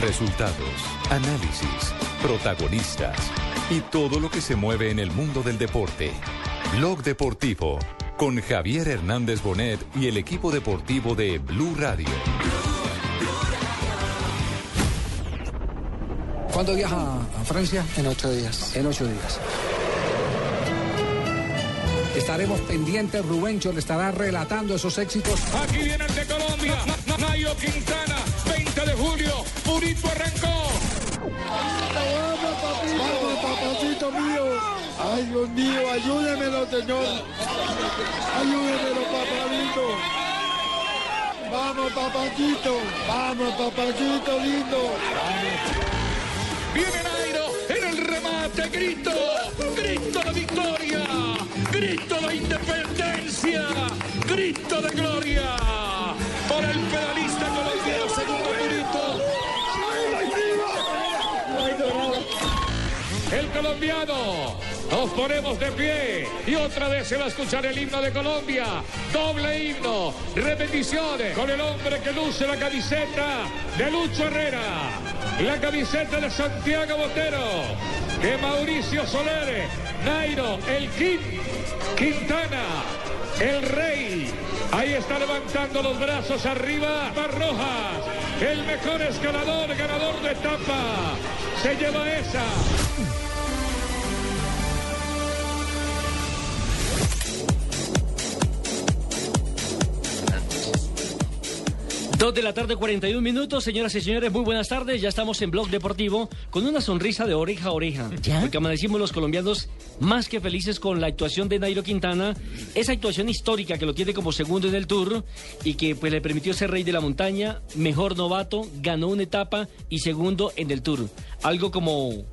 Resultados, análisis, protagonistas y todo lo que se mueve en el mundo del deporte. Blog Deportivo con Javier Hernández Bonet y el equipo deportivo de Blue Radio. ¿Cuándo viaja a Francia? En ocho días. En ocho días. Estaremos pendientes, Rubencho le estará relatando esos éxitos. Aquí viene el de Colombia, Nairo Quintana, 20 de julio, Purito arrancó. Vamos, papacito mío. Ay, Dios mío, ayúdemelo, señor. Ayúdemelo, papacito. Vamos, papacito. Vamos, papacito lindo. Viene Nairo en el remate, grito, grito de victoria, grito de independencia, grito de gloria. Para el pedalista colombiano. Nos ponemos de pie y otra vez se va a escuchar el himno de Colombia. Doble himno. Repeticiones con el hombre que luce la camiseta de Lucho Herrera. La camiseta de Santiago Botero. Que Mauricio Soler. Nairo, el King. Quintana. El Rey. Ahí está levantando los brazos arriba. Barrojas. El mejor escalador, ganador de etapa. Se lleva esa. Dos de la tarde, 41 minutos. Señoras y señores, muy buenas tardes. Ya estamos en Blog Deportivo con una sonrisa de oreja a oreja. Porque amanecimos los colombianos más que felices con la actuación de Nairo Quintana. Esa actuación histórica que lo tiene como segundo en el Tour y que pues le permitió ser rey de la montaña, mejor novato, ganó una etapa y segundo en el Tour. Algo como...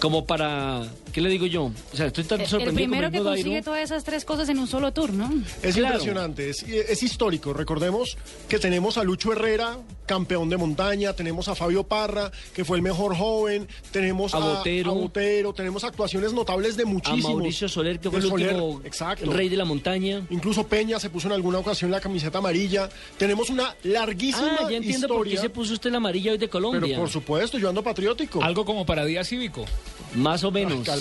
Como para, ¿qué le digo yo? O sea, estoy tan El sorprendido primero con que el consigue todas esas tres cosas en un solo tour, ¿no? Es Claro. impresionante, es, es histórico. Recordemos que tenemos a Lucho Herrera, campeón de montaña, tenemos a Fabio Parra, que fue el mejor joven, tenemos A a, Botero. a Botero, tenemos actuaciones notables de A muchísimos. Mauricio Soler, que fue el Soler, último exacto. rey de la montaña. Incluso Peña se puso en alguna ocasión la camiseta amarilla. Tenemos una larguísima Ah, ya entiendo por qué historia. se puso usted la amarilla hoy de Colombia. Pero por supuesto, yo ando patriótico. Algo como para día cívico. Más o menos. Ay,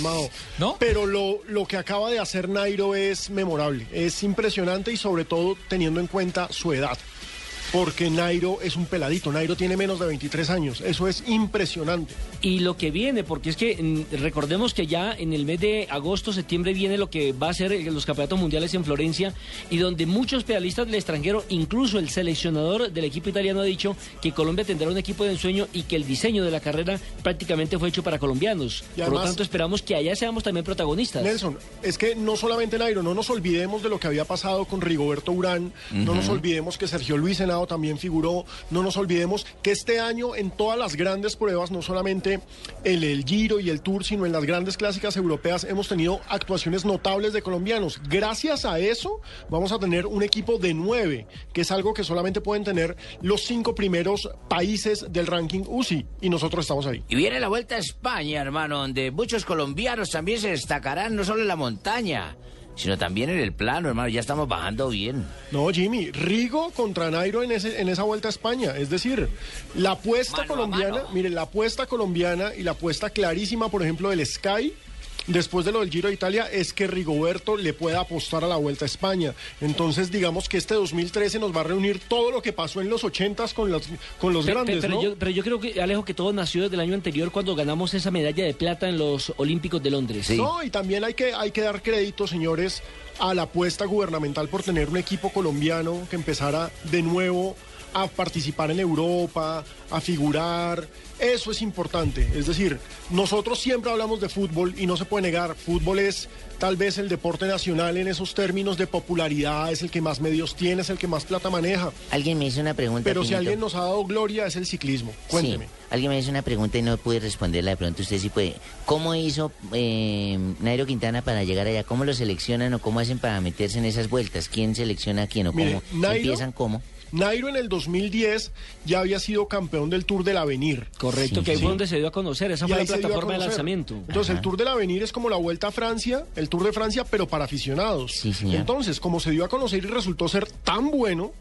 Pero lo, lo que acaba de hacer Nairo es memorable, es impresionante y sobre todo teniendo en cuenta su edad. Porque Nairo es un peladito, Nairo tiene menos de 23 años, eso es impresionante. Y lo que viene, porque es que mm, recordemos que ya en el mes de agosto, septiembre viene lo que va a ser los campeonatos mundiales en Florencia y donde muchos pedalistas del extranjero, incluso el seleccionador del equipo italiano ha dicho que Colombia tendrá un equipo de ensueño y que el diseño de la carrera prácticamente fue hecho para colombianos. Y Por lo tanto, esperamos que allá seamos también protagonistas. Nelson, es que no solamente Nairo, no nos olvidemos de lo que había pasado con Rigoberto Urán, no nos olvidemos que Sergio Luis Henao también figuró, no nos olvidemos que este año en todas las grandes pruebas, no solamente el, el Giro y el Tour, sino en las grandes clásicas europeas, hemos tenido actuaciones notables de colombianos. Gracias a eso vamos a tener un equipo de nueve, que es algo que solamente pueden tener los cinco primeros países del ranking UCI, y nosotros estamos ahí. Y viene la Vuelta a España, hermano, donde muchos colombianos también se destacarán, no solo en la montaña, sino también en el plano, hermano. Ya estamos bajando bien. No, Jimmy, Rigo contra Nairo en, ese, en esa vuelta a España. Es decir, la apuesta Mano colombiana, mire, la apuesta colombiana y la apuesta clarísima, por ejemplo, del Sky, después de lo del Giro de Italia, es que Rigoberto le pueda apostar a la vuelta a España. Entonces, digamos que este 2013 nos va a reunir todo lo que pasó en los 80s con los, con los grandes, pero, ¿no? yo, pero yo creo que, Alejo, que todo nació desde el año anterior cuando ganamos esa medalla de plata en los Olímpicos de Londres. Sí. No, y también hay que, hay que dar crédito, señores, a la apuesta gubernamental por tener un equipo colombiano que empezara de nuevo a participar en Europa, a figurar. Eso es importante. Es decir, nosotros siempre hablamos de fútbol y no se puede negar. Fútbol es tal vez el deporte nacional en esos términos de popularidad, es el que más medios tiene, es el que más plata maneja. Alguien me hizo una pregunta. Pero si alguien nos ha dado gloria es el ciclismo. Cuénteme. Sí, alguien me hizo una pregunta y no pude responderla. De pronto usted sí puede. ¿Cómo hizo eh, Nairo Quintana para llegar allá? ¿Cómo lo seleccionan o cómo hacen para meterse en esas vueltas? ¿Quién selecciona a quién o Mire, cómo Nairo- empiezan cómo? Nairo en el 2010 ya había sido campeón del Tour del Avenir. Correcto, Sí, que ahí sí. fue donde se dio a conocer. Esa Y fue la plataforma de lanzamiento. Entonces, Ajá. el Tour del Avenir es como la Vuelta a Francia, el Tour de Francia, pero para aficionados. Sí, señor. Entonces, como se dio a conocer y resultó ser tan bueno,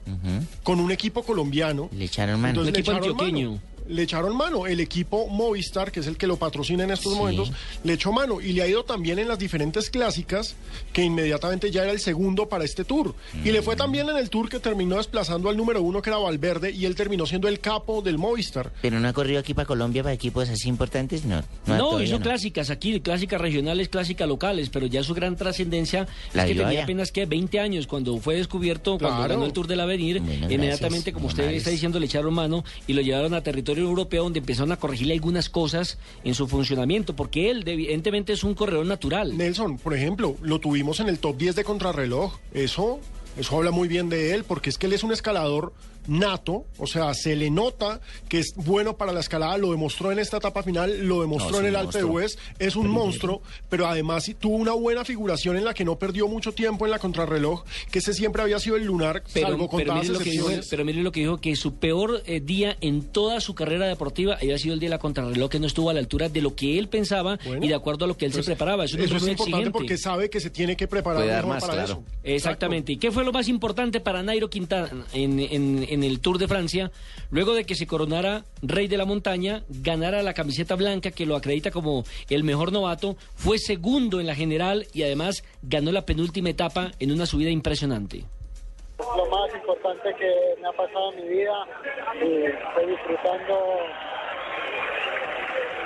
con un equipo colombiano, Le echaron mano. entonces Un equipo antioqueño. mano. Le echaron mano. El equipo Movistar, que es el que lo patrocina en estos Sí. momentos, le echó mano. Y le ha ido también en las diferentes clásicas, que inmediatamente ya era el segundo para este tour. Y le Mm. fue también en el tour que terminó desplazando al número uno, que era Valverde, y él terminó siendo el capo del Movistar. Pero no ha corrido aquí para Colombia para equipos así importantes, no. No, hizo no. clásicas aquí, clásicas regionales, clásicas locales, pero ya su gran trascendencia La es que tenía allá. apenas que 20 años cuando fue descubierto, cuando ganó el Tour del Avenir, Bueno, inmediatamente, gracias, como usted está diciendo, le echaron mano y lo llevaron a territorio europeo donde empezaron a corregirle algunas cosas en su funcionamiento, porque él evidentemente es un corredor natural. Nelson, por ejemplo, lo tuvimos en el top 10 de contrarreloj. Eso, eso habla muy bien de él, porque es que él es un escalador nato, o sea, se le nota que es bueno para la escalada, lo demostró en esta etapa final, lo demostró No, en el Alpe. Hues, es un monstruo, pero además tuvo una buena figuración en la que no perdió mucho tiempo en la contrarreloj, que ese siempre había sido el lunar, Pero, salvo pero, contadas mire lo que dijo, excepciones. pero mire lo que dijo, que su peor eh, día en toda su carrera deportiva había sido el día de la contrarreloj, que no estuvo a la altura de lo que él pensaba Bueno, y de acuerdo a lo que él se Entonces, preparaba. Es un eso hombre es muy importante exigente. porque sabe que se tiene que preparar mejor más, para claro. eso. Exactamente. ¿Y qué fue lo más importante para Nairo Quintana en, en- en el Tour de Francia? Luego de que se coronara rey de la montaña, ganara la camiseta blanca que lo acredita como el mejor novato, fue segundo en la general y además ganó la penúltima etapa en una subida impresionante. lo más importante que me ha pasado en mi vida y estoy disfrutando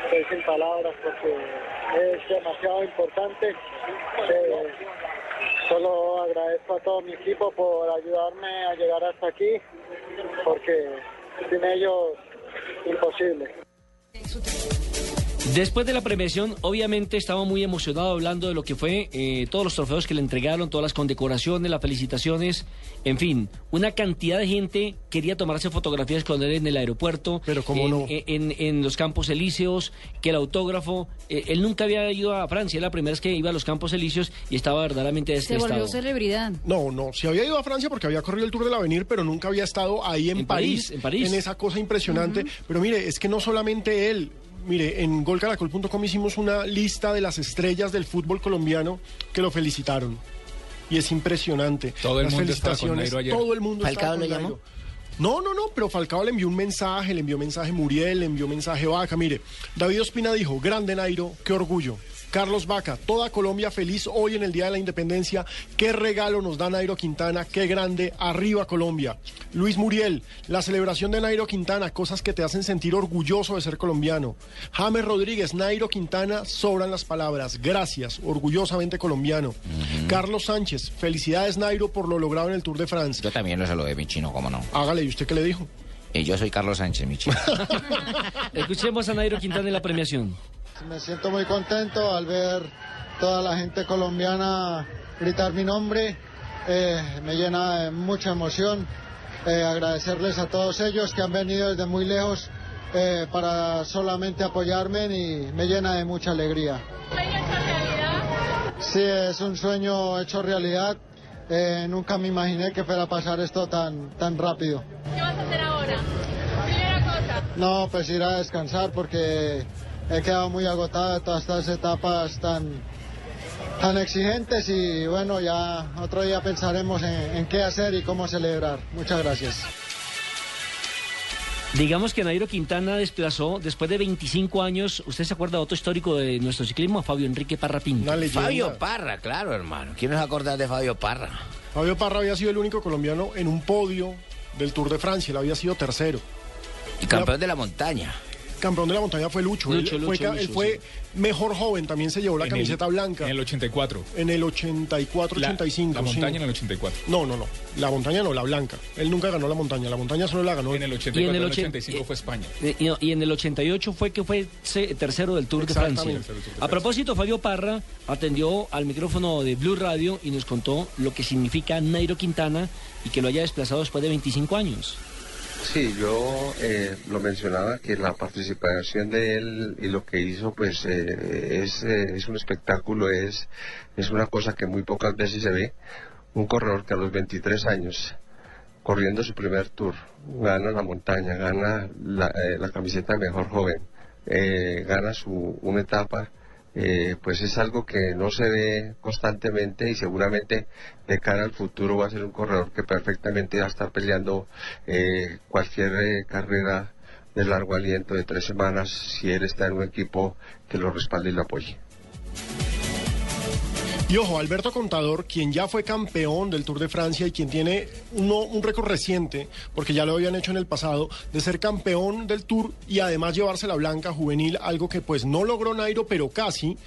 estoy sin palabras porque es demasiado importante Eh, solo agradezco a todo mi equipo por ayudarme a llegar hasta aquí porque sin ellos imposible Después de la premiación, obviamente estaba muy emocionado hablando de lo que fue eh, todos los trofeos que le entregaron, todas las condecoraciones, las felicitaciones, en fin, una cantidad de gente quería tomarse fotografías con él en el aeropuerto, Pero cómo en, no. en- en- en los campos elíseos, que el autógrafo, eh, él nunca había ido a Francia, la primera vez que iba a los campos elíseos y estaba verdaderamente Se descrestado. volvió celebridad. No, no, si había ido a Francia porque había corrido el Tour del Avenir, pero nunca había estado ahí en, En París, en París. esa cosa impresionante. Pero mire, es que no solamente él, mire, en golcaracol.com hicimos una lista de las estrellas del fútbol colombiano que lo felicitaron. Y es impresionante. Todo el Las mundo estaba con felicitaciones, Nairo ayer. Todo el mundo ¿Falcao con lo llamó? No, no, no, pero Falcao le envió un mensaje, le envió mensaje Muriel, le envió mensaje Vaca. Mire, David Ospina dijo, grande Nairo, qué orgullo. Carlos Vaca, toda Colombia feliz hoy en el Día de la Independencia. Qué regalo nos da Nairo Quintana, qué grande, arriba Colombia. Luis Muriel, la celebración de Nairo Quintana, cosas que te hacen sentir orgulloso de ser colombiano. James Rodríguez, Nairo Quintana, sobran las palabras. Gracias, orgullosamente colombiano. Carlos Sánchez, felicidades Nairo por lo logrado en el Tour de Francia. Yo también lo saludé, mi chino, cómo no. Hágale, ¿y usted qué le dijo? Eh, yo soy Carlos Sánchez, mi chino. Escuchemos a Nairo Quintana en la premiación. Me siento muy contento al ver toda la gente colombiana gritar mi nombre. Eh, me llena de mucha emoción. Eh, agradecerles a todos ellos que han venido desde muy lejos eh, para solamente apoyarme y me llena de mucha alegría. Sí, es un sueño hecho realidad. Eh, nunca me imaginé que fuera a pasar esto tan, tan rápido. ¿Qué vas a hacer ahora? Primera cosa. No, pues ir a descansar porque he quedado muy agotado de todas estas etapas tan, tan exigentes y bueno, ya otro día pensaremos en, en qué hacer y cómo celebrar. Muchas gracias. Digamos que Nairo Quintana desplazó, después de 25 años, ¿usted se acuerda de otro histórico de nuestro ciclismo? A Fabio Enrique Parra Pinto. Fabio Parra, claro, hermano. ¿Quién nos acordar de Fabio Parra? Fabio Parra había sido el único colombiano en un podio del Tour de Francia, él había sido tercero. Y campeón de la montaña. Campeón de la montaña fue Lucho. Lucho, él, fue, Lucho, él Lucho, fue mejor joven, también se llevó la En camiseta el- blanca. En el 84. En el 84, La- 85. La, sí. montaña en el 84. No, no, no. La montaña no, la blanca. Él nunca ganó la montaña. La montaña solo la ganó. En el Y 84, en en el el, 80 85 fue España. Eh, Y, y en el 88 fue que fue tercero del Tour de. Francia. A propósito, Fabio Parra atendió al micrófono de Blue Radio y nos contó lo que significa Nairo Quintana y que lo haya desplazado después de 25 años. Sí, yo eh, lo mencionaba que la participación de él y lo que hizo pues eh, es, eh, es un espectáculo, es, es una cosa que muy pocas veces se ve. Un corredor que a los 23 años, corriendo su primer tour, gana la montaña, gana la, eh, la camiseta mejor joven, eh, gana su, una etapa, eh, pues es algo que no se ve constantemente y seguramente de cara al futuro va a ser un corredor que perfectamente va a estar peleando eh, cualquier eh, carrera de largo aliento de tres semanas si él está en un equipo que lo respalde y lo apoye. Y ojo, Alberto Contador, quien ya fue campeón del Tour de Francia y quien tiene un récord reciente, porque ya lo habían hecho en el pasado, de ser campeón del Tour y además llevarse la blanca juvenil, algo que pues no logró Nairo, pero casi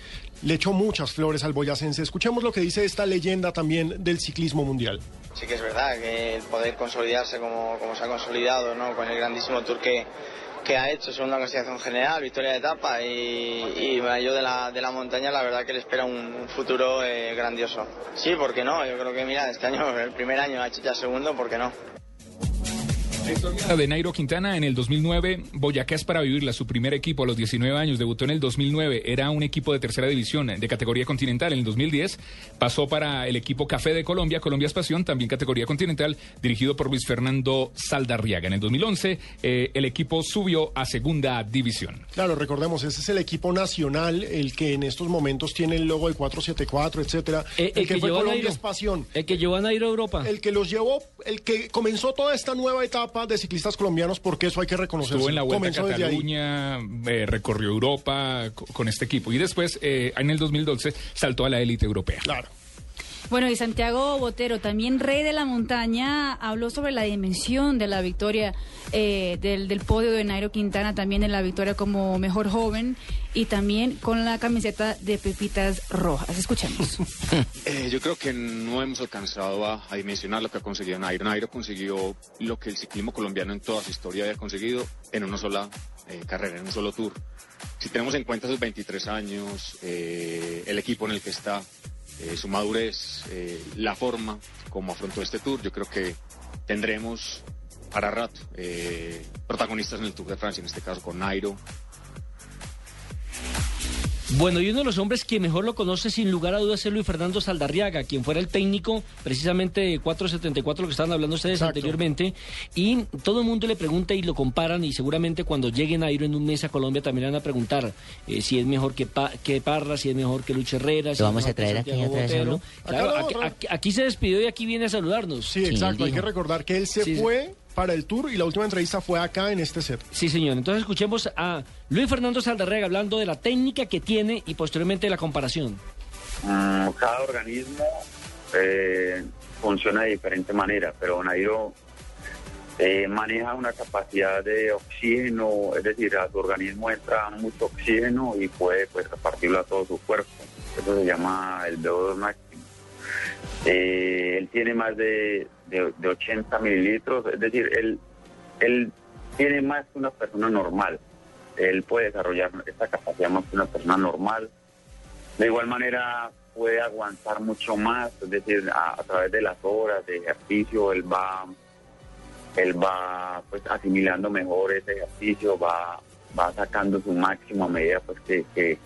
le echó muchas flores al boyacense. Escuchemos lo que dice esta leyenda también del ciclismo mundial. Sí que es verdad que el poder consolidarse como, como se ha consolidado, ¿no? Con el grandísimo tour que, que ha hecho, segunda clasificación general, victoria de etapa y, y yo de la, de la montaña, la verdad que le espera un, un futuro eh, grandioso. Sí, ¿por qué no? Yo creo que, mira, este año, el primer año ha hecho ya segundo, ¿por qué no? De Nairo Quintana en el 2009, Boyacá es para vivirla, su primer equipo a los 19 años, debutó en el 2009, era un equipo de tercera división de categoría continental, en el 2010 pasó para el equipo Café de Colombia, Colombia es Pasión, también categoría continental, dirigido por Luis Fernando Saldarriaga. En el 2011 eh, el equipo subió a segunda división. Claro, recordemos, ese es el equipo nacional, el que en estos momentos tiene el logo del 474, etcétera. Eh, el, que, fue llevó a Colombia Nairo. es pasión. El que llevó a Nairo a Europa. El que los llevó, el que comenzó toda esta nueva etapa de ciclistas colombianos, porque eso hay que reconocerlo. Estuvo en la Vuelta a. Cataluña, eh, recorrió Europa co- con este equipo y después eh, en el 2012 saltó a la élite europea. Claro. Bueno, y Santiago Botero, también rey de la montaña, habló sobre la dimensión de la victoria eh, del, podio de Nairo Quintana, también en la victoria como mejor joven y también con la camiseta de Pepitas Rojas. Escuchemos. Eh, yo creo que no hemos alcanzado a, dimensionar lo que ha conseguido Nairo. Nairo consiguió lo que el ciclismo colombiano en toda su historia había conseguido en una sola eh, carrera, en un solo tour. Si tenemos en cuenta sus 23 años, el equipo en el que está, eh, su madurez, eh, la forma como afrontó este tour, yo creo que tendremos para rato eh, protagonistas en el Tour de Francia, en este caso con Nairo, Bueno, y uno de los hombres que mejor lo conoce sin lugar a dudas es Luis Fernando Saldarriaga, quien fuera el técnico precisamente de 474, lo que estaban hablando ustedes anteriormente, y todo el mundo le pregunta y lo comparan, y seguramente cuando llegue Nairo en un mes a Colombia también le van a preguntar eh, si es mejor que, Pa- que Parra, si es mejor que Lucho Herrera, si ¿Lo vamos a traer aquí otra vez? Claro, aquí, a- se despidió y aquí viene a saludarnos. Sí, exacto. Hay que recordar que él se Sí, sí. fue para el tour y la última entrevista fue acá en este set. Sí, señor. Entonces escuchemos a Luis Fernando Saldarriaga hablando de la técnica que tiene y posteriormente de la comparación. Mm, cada organismo eh, funciona de diferente manera, pero Nairo eh, maneja una capacidad de oxígeno, es decir, a su organismo entra mucho oxígeno y puede pues, repartirlo a todo su cuerpo. Eso se llama el VO2 máximo. Eh, él tiene más de, de, de 80 mililitros, es decir, él, él tiene más que una persona normal. Él puede desarrollar esta capacidad más que una persona normal. De igual manera puede aguantar mucho más, es decir, a, través de las horas de ejercicio, él va, él va pues asimilando mejor ese ejercicio, va, va sacando su máximo a medida pues que,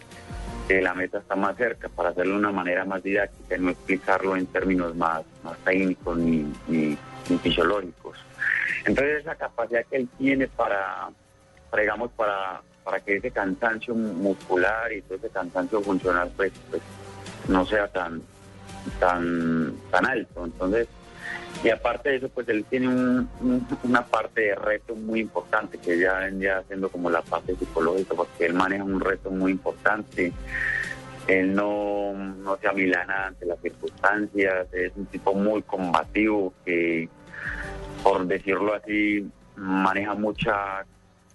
que la meta está más cerca, para hacerlo de una manera más didáctica y no explicarlo en términos más, más técnicos ni, ni, fisiológicos. Entonces esa capacidad que él tiene para, para, para, para que ese cansancio muscular y ese cansancio funcional pues, pues no sea tan, tan, tan alto. Entonces, y aparte de eso, pues él tiene un- un- una parte de reto muy importante, que ya vendría siendo como la parte psicológica, porque él maneja un reto muy importante. Él no, no se amilana ante las circunstancias, es un tipo muy combativo que, por decirlo así, maneja mucha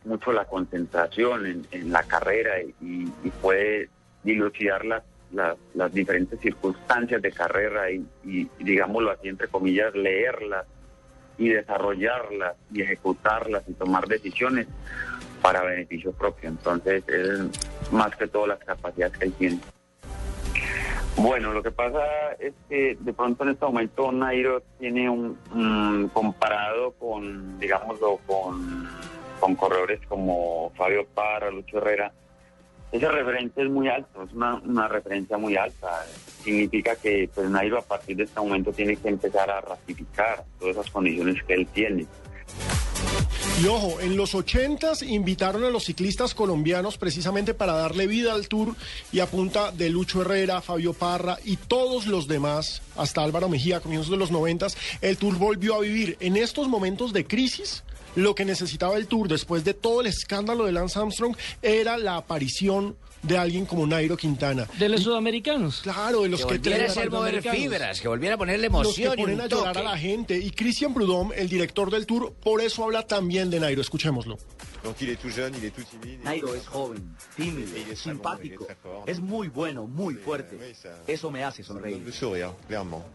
mucho la concentración en, la carrera y, y puede dilucidar las, las, diferentes circunstancias de carrera y, y, digámoslo así, entre comillas, leerlas y desarrollarlas y ejecutarlas y tomar decisiones para beneficio propio. Entonces, es más que todo las capacidades que él tiene. Bueno, lo que pasa es que de pronto en este momento Nairo tiene un, comparado con, digámoslo, con, con corredores como Fabio Parra, Lucho Herrera, ese referente es muy alto, es una, una referencia muy alta. Significa que pues, Nairo a partir de este momento tiene que empezar a ratificar todas esas condiciones que él tiene. Y ojo, en los 80 invitaron a los ciclistas colombianos precisamente para darle vida al Tour y a punta de Lucho Herrera, Fabio Parra y todos los demás, hasta Álvaro Mejía comienzos de los 90, el Tour volvió a vivir en estos momentos de crisis. Lo que necesitaba el Tour después de todo el escándalo de Lance Armstrong era la aparición de alguien como Nairo Quintana. De los sudamericanos. Claro, de los que, que, volviera a ser mover fibras, que volviera a ponerle emoción los que ponen y un a llorar toque. a la gente. Y Christian Prudhomme, el director del Tour, por eso habla también de Nairo. Escuchémoslo. Nairo es joven, tímido, simpático, es muy bueno, muy fuerte. Eso me hace sonreír.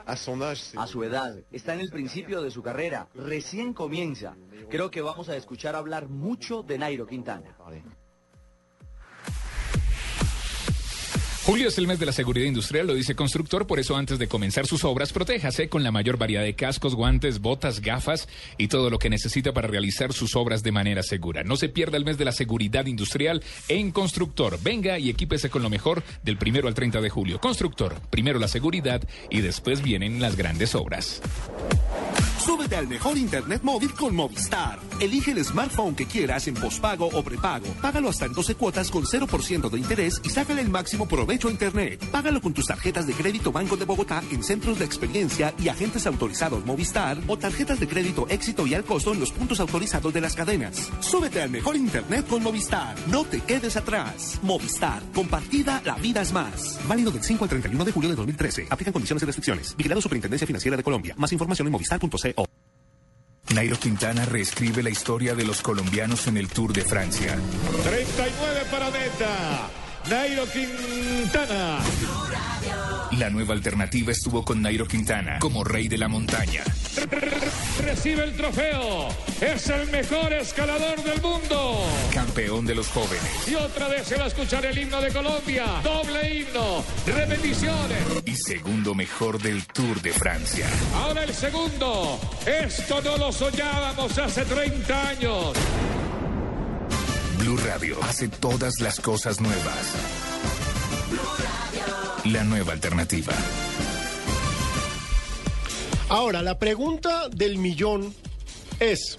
A su edad, está en el principio de su carrera, recién comienza. Creo que vamos a escuchar hablar mucho de Nairo Quintana. Julio es el mes de la seguridad industrial, lo dice Constructor, por eso antes de comenzar sus obras, protéjase con la mayor variedad de cascos, guantes, botas, gafas y todo lo que necesita para realizar sus obras de manera segura. No se pierda el mes de la seguridad industrial en Constructor. Venga y equípese con lo mejor del primero al 30 de julio. Constructor, primero la seguridad y después vienen las grandes obras. Súbete al mejor internet móvil con Movistar. Elige el smartphone que quieras en pospago o prepago. Págalo hasta en 12 cuotas con 0% de interés y sácale el máximo provecho a internet. Págalo con tus tarjetas de crédito Banco de Bogotá en centros de experiencia y agentes autorizados Movistar o tarjetas de crédito éxito y al costo en los puntos autorizados de las cadenas. Súbete al mejor internet con Movistar. No te quedes atrás. Movistar. Compartida, la vida es más. Válido del 5 al 31 de julio de 2013. Aplican condiciones y restricciones. Vigilado Superintendencia Financiera de Colombia. Más información en movistar.co. Nairo Quintana reescribe la historia de los colombianos en el Tour de Francia. 39 para meta. Nairo Quintana. La nueva alternativa estuvo con Nairo Quintana como rey de la montaña. Recibe el trofeo. Es el mejor escalador del mundo. Campeón de los jóvenes Y otra vez se va a escuchar el himno de Colombia. Doble himno. Repeticiones. y segundo mejor del Tour de Francia. Ahora el segundo. Esto no lo soñábamos hace 30 años. Blue Radio hace todas las cosas nuevas. La nueva alternativa. Ahora, la pregunta del millón es: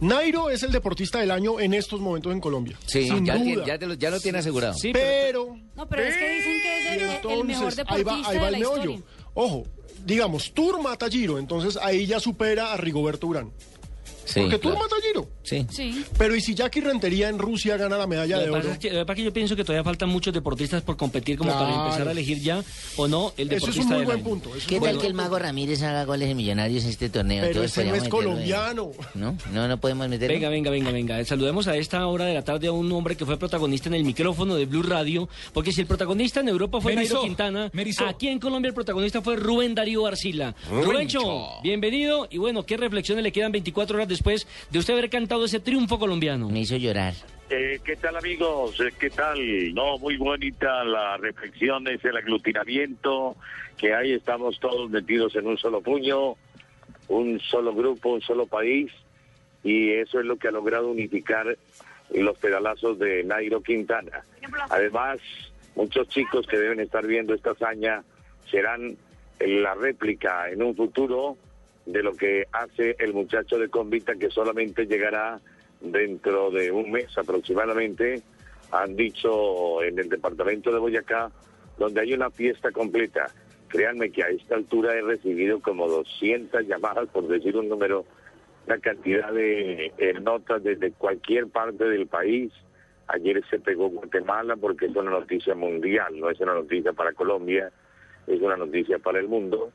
Nairo es el deportista del año en estos momentos en Colombia. Sí, sin ya, duda. tiene- ya, lo, ya lo tiene asegurado. pero, No, pero es que dicen que es el, el entonces, mejor ahí va, deportista ahí va de el meollo. historia. Ojo, digamos, Tour mata a Giro, entonces ahí ya supera a Rigoberto Urán. Sí, Porque Tour claro. mata a Giro. Sí. Sí. Pero ¿y si Jackie Rentería en Rusia gana la medalla Lo de oro? es que, lo que pasa es que yo pienso que todavía faltan muchos deportistas por competir como para empezar a elegir ya o no el Eso es deportista un muy buen año. punto. ¿Qué tal que el mago Ramírez haga goles de millonarios en este torneo? Pero ese no es en- colombiano. ¿No? No, no podemos meterlo. Venga, venga, venga, venga. Saludemos a esta hora de la tarde a un hombre que fue protagonista en el micrófono de Blue Radio, porque si el protagonista en Europa fue Merizó, Nairo Quintana, Merizó. aquí en Colombia el protagonista fue Rubén Darío Arcila. Rubencho, bienvenido y bueno, ¿qué reflexiones le quedan 24 horas después de usted haber cantado ese triunfo colombiano? Me hizo llorar. Eh, ¿Qué tal amigos? Eh, ¿Qué tal? No, muy bonita la reflexión, es el aglutinamiento, que ahí estamos todos metidos en un solo puño, un solo grupo, un solo país, y eso es lo que ha logrado unificar los pedalazos de Nairo Quintana. Además, muchos chicos que deben estar viendo esta hazaña serán la réplica en un futuro de lo que hace el muchacho de Convita que solamente llegará dentro de un mes aproximadamente, han dicho en el departamento de Boyacá, donde hay una fiesta completa. Créanme que a esta altura he recibido como 200 llamadas, por decir un número, una cantidad de eh, notas desde cualquier parte del país. Ayer se pegó Guatemala porque es una noticia mundial, no es una noticia para Colombia, es una noticia para el mundo.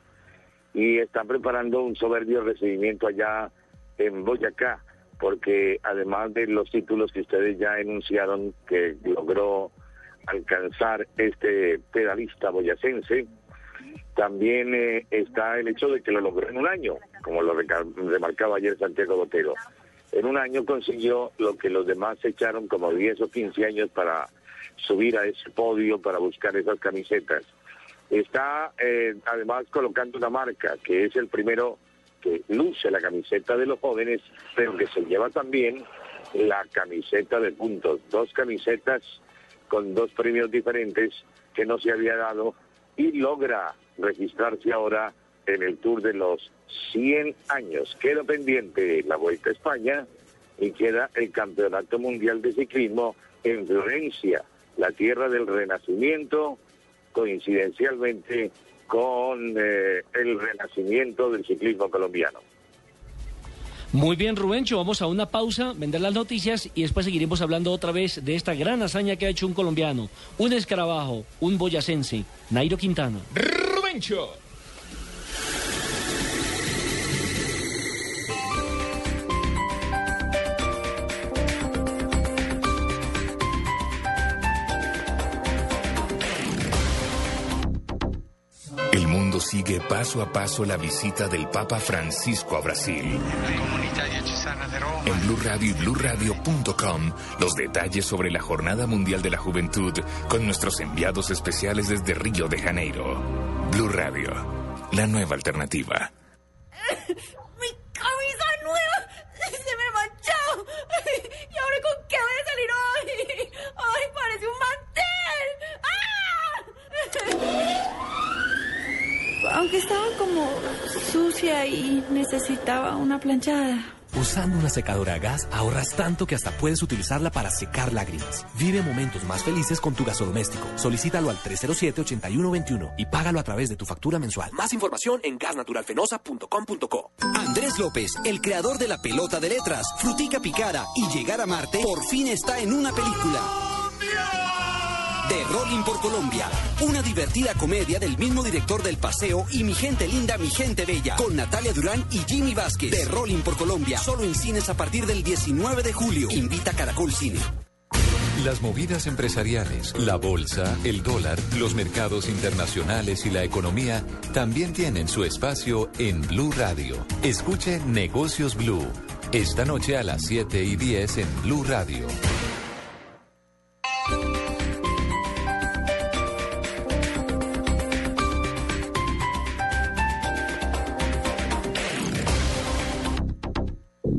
Y están preparando un soberbio recibimiento allá en Boyacá. porque además de los títulos que ustedes ya enunciaron que logró alcanzar este pedalista boyacense, también eh, está el hecho de que lo logró en un año, como lo remarcaba ayer Santiago Botero. En un año consiguió lo que los demás echaron como 10 o 15 años para subir a ese podio, para buscar esas camisetas. Está eh, además colocando una marca, que es el primero que luce la camiseta de los jóvenes, pero que se lleva también la camiseta de puntos. Dos camisetas con dos premios diferentes que no se había dado y logra registrarse ahora en el Tour de los 100 años. Queda pendiente la Vuelta a España y queda el Campeonato Mundial de Ciclismo en Florencia, la tierra del Renacimiento, coincidencialmente con eh, el renacimiento del ciclismo colombiano. Muy bien, Rubencho, vamos a una pausa, vender las noticias y después seguiremos hablando otra vez de esta gran hazaña que ha hecho un colombiano, un escarabajo, un boyacense, Nairo Quintana. Rubencho. Sigue paso a paso la visita del Papa Francisco a Brasil. En Blue Radio y BlueRadio.com, los detalles sobre la Jornada Mundial de la Juventud con nuestros enviados especiales desde Río de Janeiro. Blue Radio, la nueva alternativa. ¡Mi camisa nueva! ¡Se me manchó! ¿Y ahora con qué voy a salir hoy? ¡Ay, parece un mantel! ¡Ah! Aunque estaba como sucia y necesitaba una planchada. Usando una secadora a gas ahorras tanto que hasta puedes utilizarla para secar lágrimas. Vive momentos más felices con tu gasodoméstico. Solicítalo al 307-8121 y págalo a través de tu factura mensual. Más información en gasnaturalfenosa.com.co. Andrés López, el creador de la pelota de letras, Frutica Picara y Llegar a Marte, por fin está en una película. De Rolling por Colombia, una divertida comedia del mismo director del Paseo y Mi Gente Linda, Mi Gente Bella, con Natalia Durán y Jimmy Vázquez. De Rolling por Colombia, solo en cines a partir del 19 de julio. Invita Caracol Cine. Las movidas empresariales, la bolsa, el dólar, los mercados internacionales y la economía también tienen su espacio en Blue Radio. Escuche Negocios Blue. Esta noche a las 7 y 10 en Blue Radio.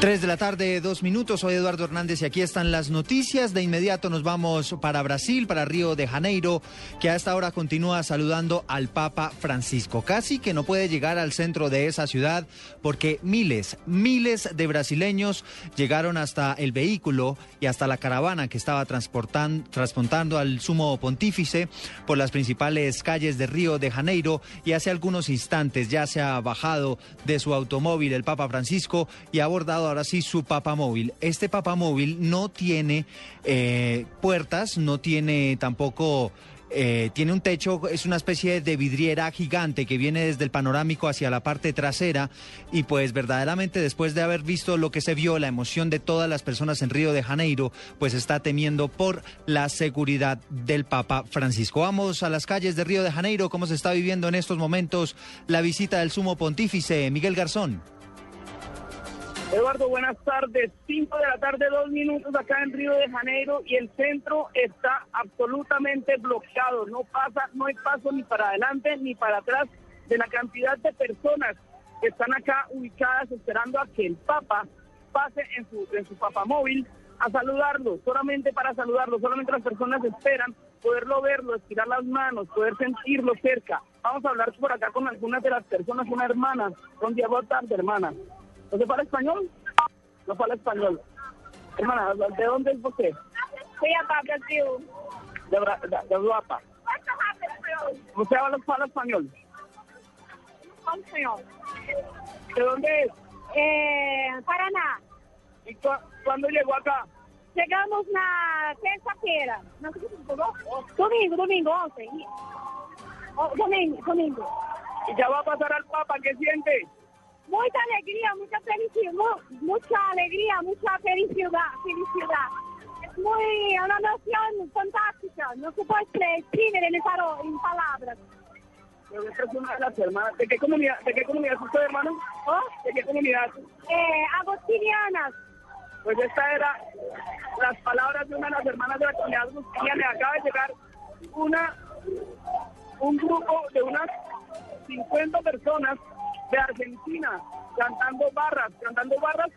3 de la tarde, dos minutos. Soy Eduardo Hernández y aquí están las noticias. De inmediato nos vamos para Brasil, para Río de Janeiro, que a esta hora continúa saludando al Papa Francisco. Casi que no puede llegar al centro de esa ciudad porque miles, miles de brasileños llegaron hasta el vehículo y hasta la caravana que estaba transportan- transportando al sumo pontífice por las principales calles de Río de Janeiro y hace algunos instantes ya se ha bajado de su automóvil el Papa Francisco y ha abordado ahora sí su papamóvil. Este papamóvil no tiene eh, puertas, no tiene tampoco... eh, tiene un techo, es una especie de vidriera gigante que viene desde el panorámico hacia la parte trasera y pues verdaderamente después de haber visto lo que se vio, la emoción de todas las personas en Río de Janeiro, pues está temiendo por la seguridad del Papa Francisco. Vamos a las calles de Río de Janeiro, cómo se está viviendo en estos momentos la visita del sumo pontífice Miguel Garzón. Eduardo, buenas tardes. Cinco de la tarde, dos minutos acá en Río de Janeiro y el centro está absolutamente bloqueado. No pasa, no hay paso ni para adelante ni para atrás de la cantidad de personas que están acá ubicadas esperando a que el Papa pase en su, en su papamóvil a saludarlo, solamente para saludarlo, solamente las personas esperan poderlo verlo, estirar las manos, poder sentirlo cerca. Vamos a hablar por acá con algunas de las personas, una hermana, con Diego tarde, hermana. ¿No se habla español? No habla español. Hermana, ¿de dónde es usted? Fui a Brasil. De, de, de Uruapa. ¿Usted habla, habla español? señor. ¿De dónde es? Eh, Paraná. ¿Y cu- cuándo llegó acá? Chegamos na terça-feira. Domingo, domingo, ontem. Oh, domingo, domingo. Y ya va a pasar al Papa, ¿qué siente? Muita alegria, muita felicidade, mu- muita alegria, muita felicidade. felicidade. É muy, uma emoção fantástica. Não se pode escrever em, paro-. Pero es una de las hermanas. ¿De qué comunidad, de qué comunidad es usted, hermano? ¿De qué comunidad? Eh, agostinianas. Pues esta era las palabras de una de las hermanas de la comunidad agustiniana. Acaba de llegar una, un grupo de unas 50 personas de Argentina cantando barras, cantando barras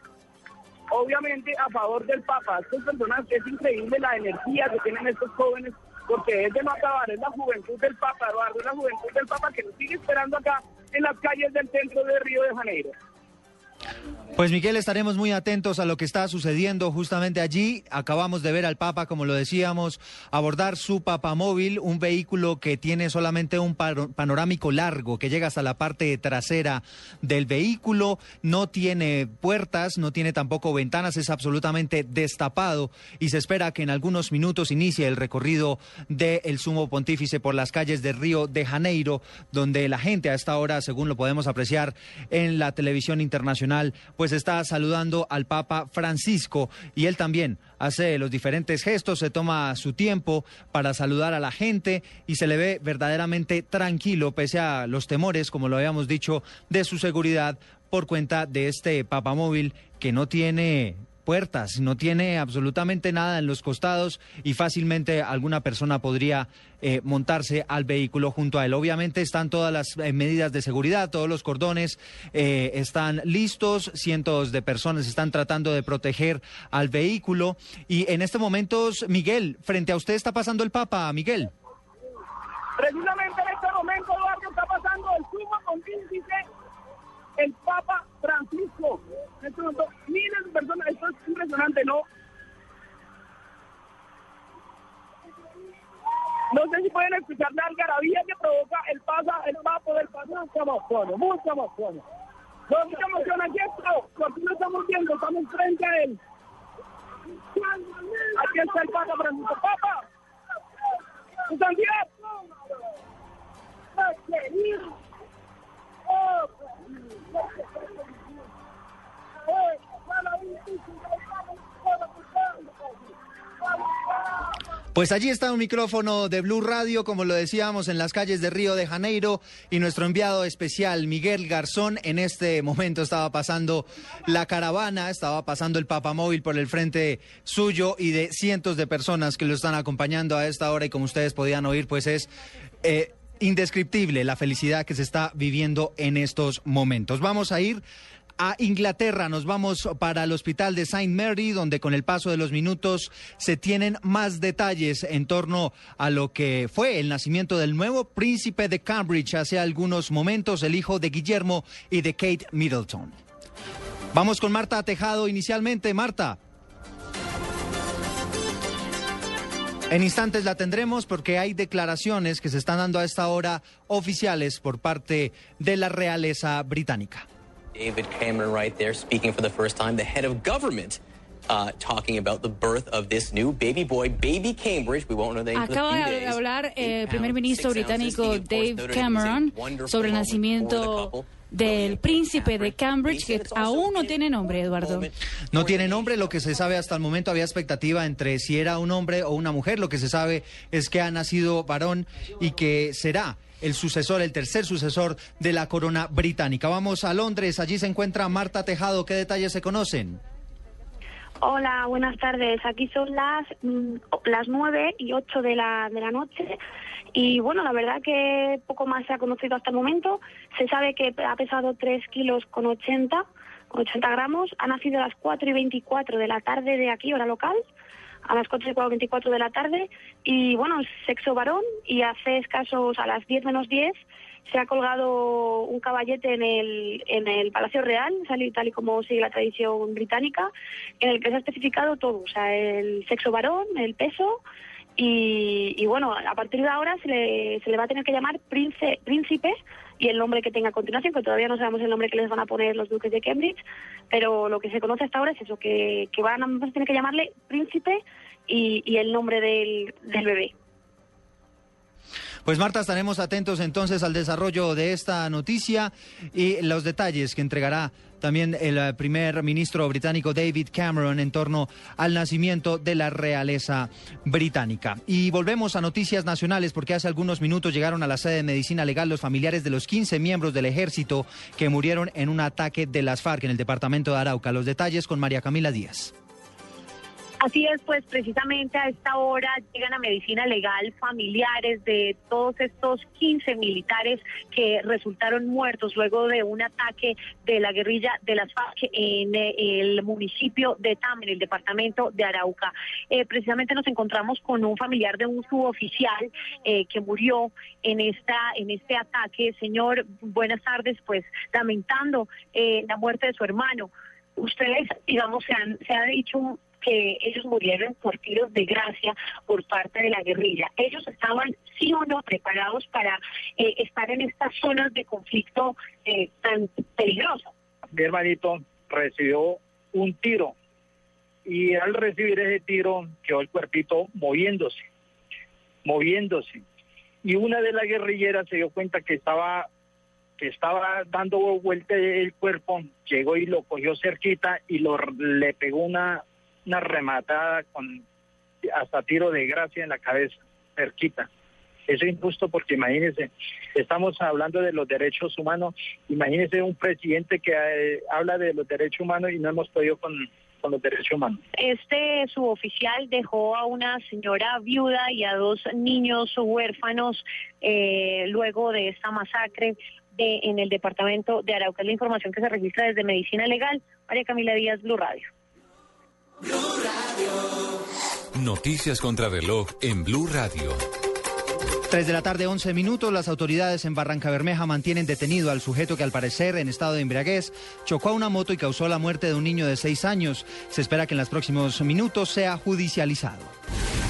obviamente a favor del Papa. Estas personas, es increíble la energía que tienen estos jóvenes, porque es de no es la juventud del Papa, Eduardo, es la juventud del Papa que nos sigue esperando acá en las calles del centro de Río de Janeiro. Pues Miguel, estaremos muy atentos a lo que está sucediendo justamente allí. Acabamos de ver al Papa, como lo decíamos, abordar su papamóvil, un vehículo que tiene solamente un panorámico largo que llega hasta la parte trasera del vehículo, no tiene puertas, no tiene tampoco ventanas, es absolutamente destapado y se espera que en algunos minutos inicie el recorrido del sumo pontífice por las calles de Río de Janeiro, donde la gente a esta hora, según lo podemos apreciar en la televisión internacional, pues está saludando al Papa Francisco y él también hace los diferentes gestos, se toma su tiempo para saludar a la gente y se le ve verdaderamente tranquilo pese a los temores, como lo habíamos dicho, de su seguridad por cuenta de este papamóvil que no tiene puertas, no tiene absolutamente nada en los costados y fácilmente alguna persona podría eh, montarse al vehículo junto a él. Obviamente están todas las eh, medidas de seguridad, todos los cordones eh, están listos, cientos de personas están tratando de proteger al vehículo y en este momento, Miguel, frente a usted está pasando el Papa, Miguel. Precisamente en este momento, Eduardo, está pasando el sumo pontífice, el Papa Francisco. Este miles de personas, esto es impresionante, ¿no? No sé si pueden escuchar la algarabía que provoca el pasa, el papo del paso. Mucha emoción, mucha emoción. Mucha emoción aquí esto, porque no estamos viendo, estamos frente a él. Aquí está el Papa Francisco. ¡Papa! ¡Tu santidad! Pues allí está un micrófono de Blue Radio, como lo decíamos, en las calles de Río de Janeiro y nuestro enviado especial, Miguel Garzón, en este momento estaba pasando la caravana, estaba pasando el papamóvil por el frente suyo y de cientos de personas que lo están acompañando a esta hora y como ustedes podían oír, pues es... eh, indescriptible la felicidad que se está viviendo en estos momentos. Vamos a ir a Inglaterra. Nos vamos para el hospital de St. Mary, donde con el paso de los minutos se tienen más detalles en torno a lo que fue el nacimiento del nuevo príncipe de Cambridge hace algunos momentos, el hijo de Guillermo y de Kate Middleton. Vamos con Marta Tejado inicialmente. Marta. En instantes la tendremos porque hay declaraciones que se están dando a esta hora oficiales por parte de la realeza británica. David Cameron right there speaking for the first time, the head of government. Uh, talking about the birth of this new baby boy, baby Cambridge. We won't know the name for a Acaba de hablar el primer ministro británico Dave Cameron sobre el nacimiento del príncipe de Cambridge, que aún no tiene nombre, Eduardo. No tiene nombre, lo que se sabe hasta el momento había expectativa entre si era un hombre o una mujer. Lo que se sabe es que ha nacido varón y que será el sucesor, el tercer sucesor de la corona británica. Vamos a Londres, allí se encuentra Marta Tejado. ¿Qué detalles se conocen? Hola, buenas tardes. Aquí son las mm, las nueve y ocho de la, de la noche. Y bueno, la verdad que poco más se ha conocido hasta el momento. Se sabe que ha pesado 3 kilos con 80, con 80 gramos. Ha nacido a las 4 y 24 de la tarde de aquí, hora local. A las 4 y 24 de la tarde. Y bueno, sexo varón. Y hace escasos a las 10 menos 10 se ha colgado un caballete en el, en el Palacio Real, tal y como sigue la tradición británica, en el que se ha especificado todo, o sea, el sexo varón, el peso Y, bueno, a partir de ahora se le, se le va a tener que llamar prince, príncipe y el nombre que tenga a continuación, que todavía no sabemos el nombre que les van a poner los duques de Cambridge, pero lo que se conoce hasta ahora es eso, que, que van a tener que llamarle príncipe y, y el nombre del, del bebé. Pues Marta, estaremos atentos entonces al desarrollo de esta noticia y los detalles que entregará también el eh, primer ministro británico David Cameron en torno al nacimiento de la realeza británica. Y volvemos a noticias nacionales porque hace algunos minutos llegaron a la sede de medicina legal los familiares de los 15 miembros del ejército que murieron en un ataque de las FARC en el departamento de Arauca. Los detalles con María Camila Díaz. Así es, pues precisamente a esta hora llegan a medicina legal familiares de todos estos 15 militares que resultaron muertos luego de un ataque de la guerrilla de las FARC en eh, el municipio de Tam, en el departamento de Arauca. Eh, precisamente nos encontramos con un familiar de un suboficial eh, que murió en esta en este ataque. Señor, buenas tardes, pues lamentando eh, la muerte de su hermano. Ustedes, digamos, se, han, se ha dicho que ellos murieron por tiros de gracia por parte de la guerrilla. Ellos estaban, sí o no, preparados para eh, estar en estas zonas de conflicto eh, tan peligrosas. mi hermanito recibió un tiro y al recibir ese tiro quedó el cuerpito moviéndose, moviéndose. Y una de las guerrilleras se dio cuenta que estaba que estaba dando vuelta el cuerpo, llegó y lo cogió cerquita y lo le pegó una una rematada con hasta tiro de gracia en la cabeza, cerquita. Eso es injusto porque imagínense, estamos hablando de los derechos humanos, imagínense un presidente que eh, habla de los derechos humanos y no hemos podido con, con los derechos humanos. Este suboficial dejó a una señora viuda y a dos niños huérfanos eh, luego de esta masacre de, en el departamento de Arauca. Es la información que se registra desde Medicina Legal. María Camila Díaz, Blue Radio. Noticias contra reloj en Blue Radio. 3 de la tarde, 11 minutos. Las autoridades en Barranca Bermeja mantienen detenido al sujeto que al parecer en estado de embriaguez chocó a una moto y causó la muerte de un niño de 6 años. Se espera que en los próximos minutos sea judicializado.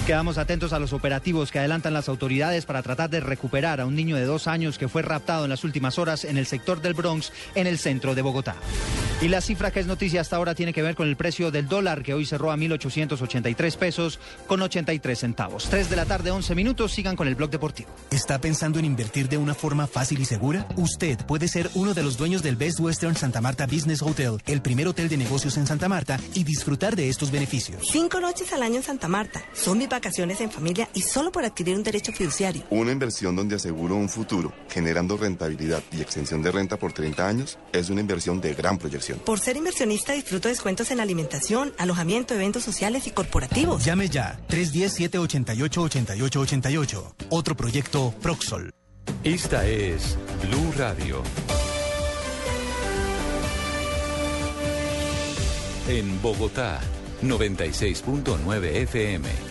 Quedamos atentos a los operativos que adelantan las autoridades para tratar de recuperar a un niño de dos años que fue raptado en las últimas horas en el sector del Bronx, en el centro de Bogotá. Y la cifra que es noticia hasta ahora tiene que ver con el precio del dólar, que hoy cerró a 1.883 pesos con 83 centavos. 3 de la tarde, 11 minutos. Sigan con el blog deportivo. ¿Está pensando en invertir de una forma fácil y segura? Usted puede ser uno de los dueños del Best Western Santa Marta Business Hotel, el primer hotel de negocios en Santa Marta, y disfrutar de estos beneficios. Cinco noches al año en Santa Marta. Son mis vacaciones en familia y solo por adquirir un derecho fiduciario. Una inversión donde aseguro un futuro, generando rentabilidad y extensión de renta por 30 años, es una inversión de gran proyección. Por ser inversionista disfruto descuentos en alimentación, alojamiento, eventos sociales y corporativos. Llame ya 310-788-8888. Otro proyecto Proxol. Esta es Blue Radio. En Bogotá, 96.9 FM.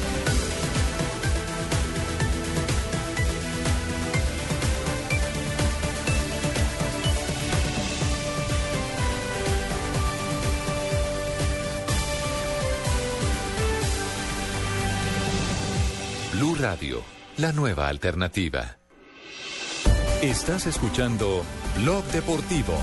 La nueva alternativa. Estás escuchando Blog Deportivo.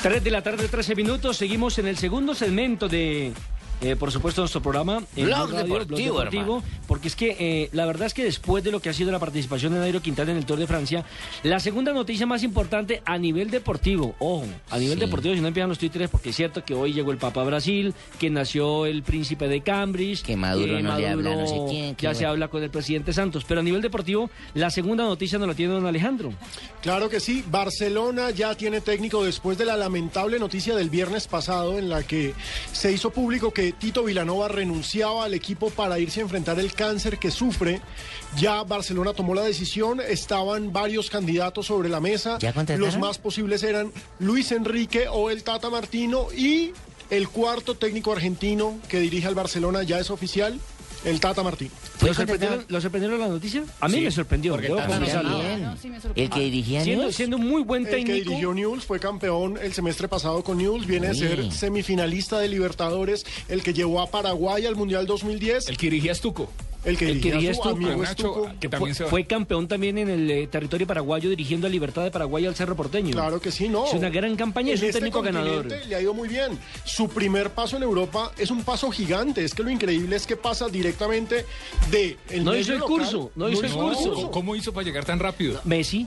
Tres de la tarde, 13 minutos. Seguimos en el segundo segmento de, eh, por supuesto, nuestro programa. en Blog Blue Radio, Deportivo, hermano. porque es que eh, la verdad es que después de lo que ha sido la participación de Nairo Quintana en el Tour de Francia, la segunda noticia más importante a nivel deportivo, ojo, a nivel Sí. deportivo, si no empiezan los títulos, porque es cierto que hoy llegó el Papa a Brasil, que nació el príncipe de Cambridge, que Maduro no le habla no sé quién, ya se habla con el presidente Santos, pero a nivel deportivo, la segunda noticia nos la tiene don Alejandro. Claro que sí, Barcelona ya tiene técnico después de la lamentable noticia del viernes pasado en la que se hizo público que que Tito Vilanova renunciaba al equipo para irse a enfrentar el cáncer que sufre. Ya Barcelona tomó la decisión, estaban varios candidatos sobre la mesa. Los más posibles eran Luis Enrique o el Tata Martino y el cuarto técnico argentino que dirige al Barcelona ya es oficial, el Tata Martino. ¿Lo sorprendieron, ¿lo sorprendieron la noticia? A mí Sí, me sorprendió. porque debo también- confesarlo. También. El que dirigía siendo, siendo muy buen El que técnico. dirigió Newell's fue campeón el semestre pasado con Newell's, viene de ser semifinalista de Libertadores, el que llevó a Paraguay al Mundial 2010. El que dirigía Estuco. El que El que dirigía dirigía a su Estuco. amigo Nacho, Estuco. que también fue, se va. fue campeón también en el eh, territorio paraguayo dirigiendo a Libertad de Paraguay al Cerro Porteño. Claro que sí, no. Es una gran campaña, es En un este técnico ganador. Le ha ido muy bien. Su primer paso en Europa es un paso gigante. Es que lo increíble es que pasa directamente de el No hizo el local- curso, no hizo el curso. ¿Cómo- ¿Cómo hizo para llegar tan rápido? Messi.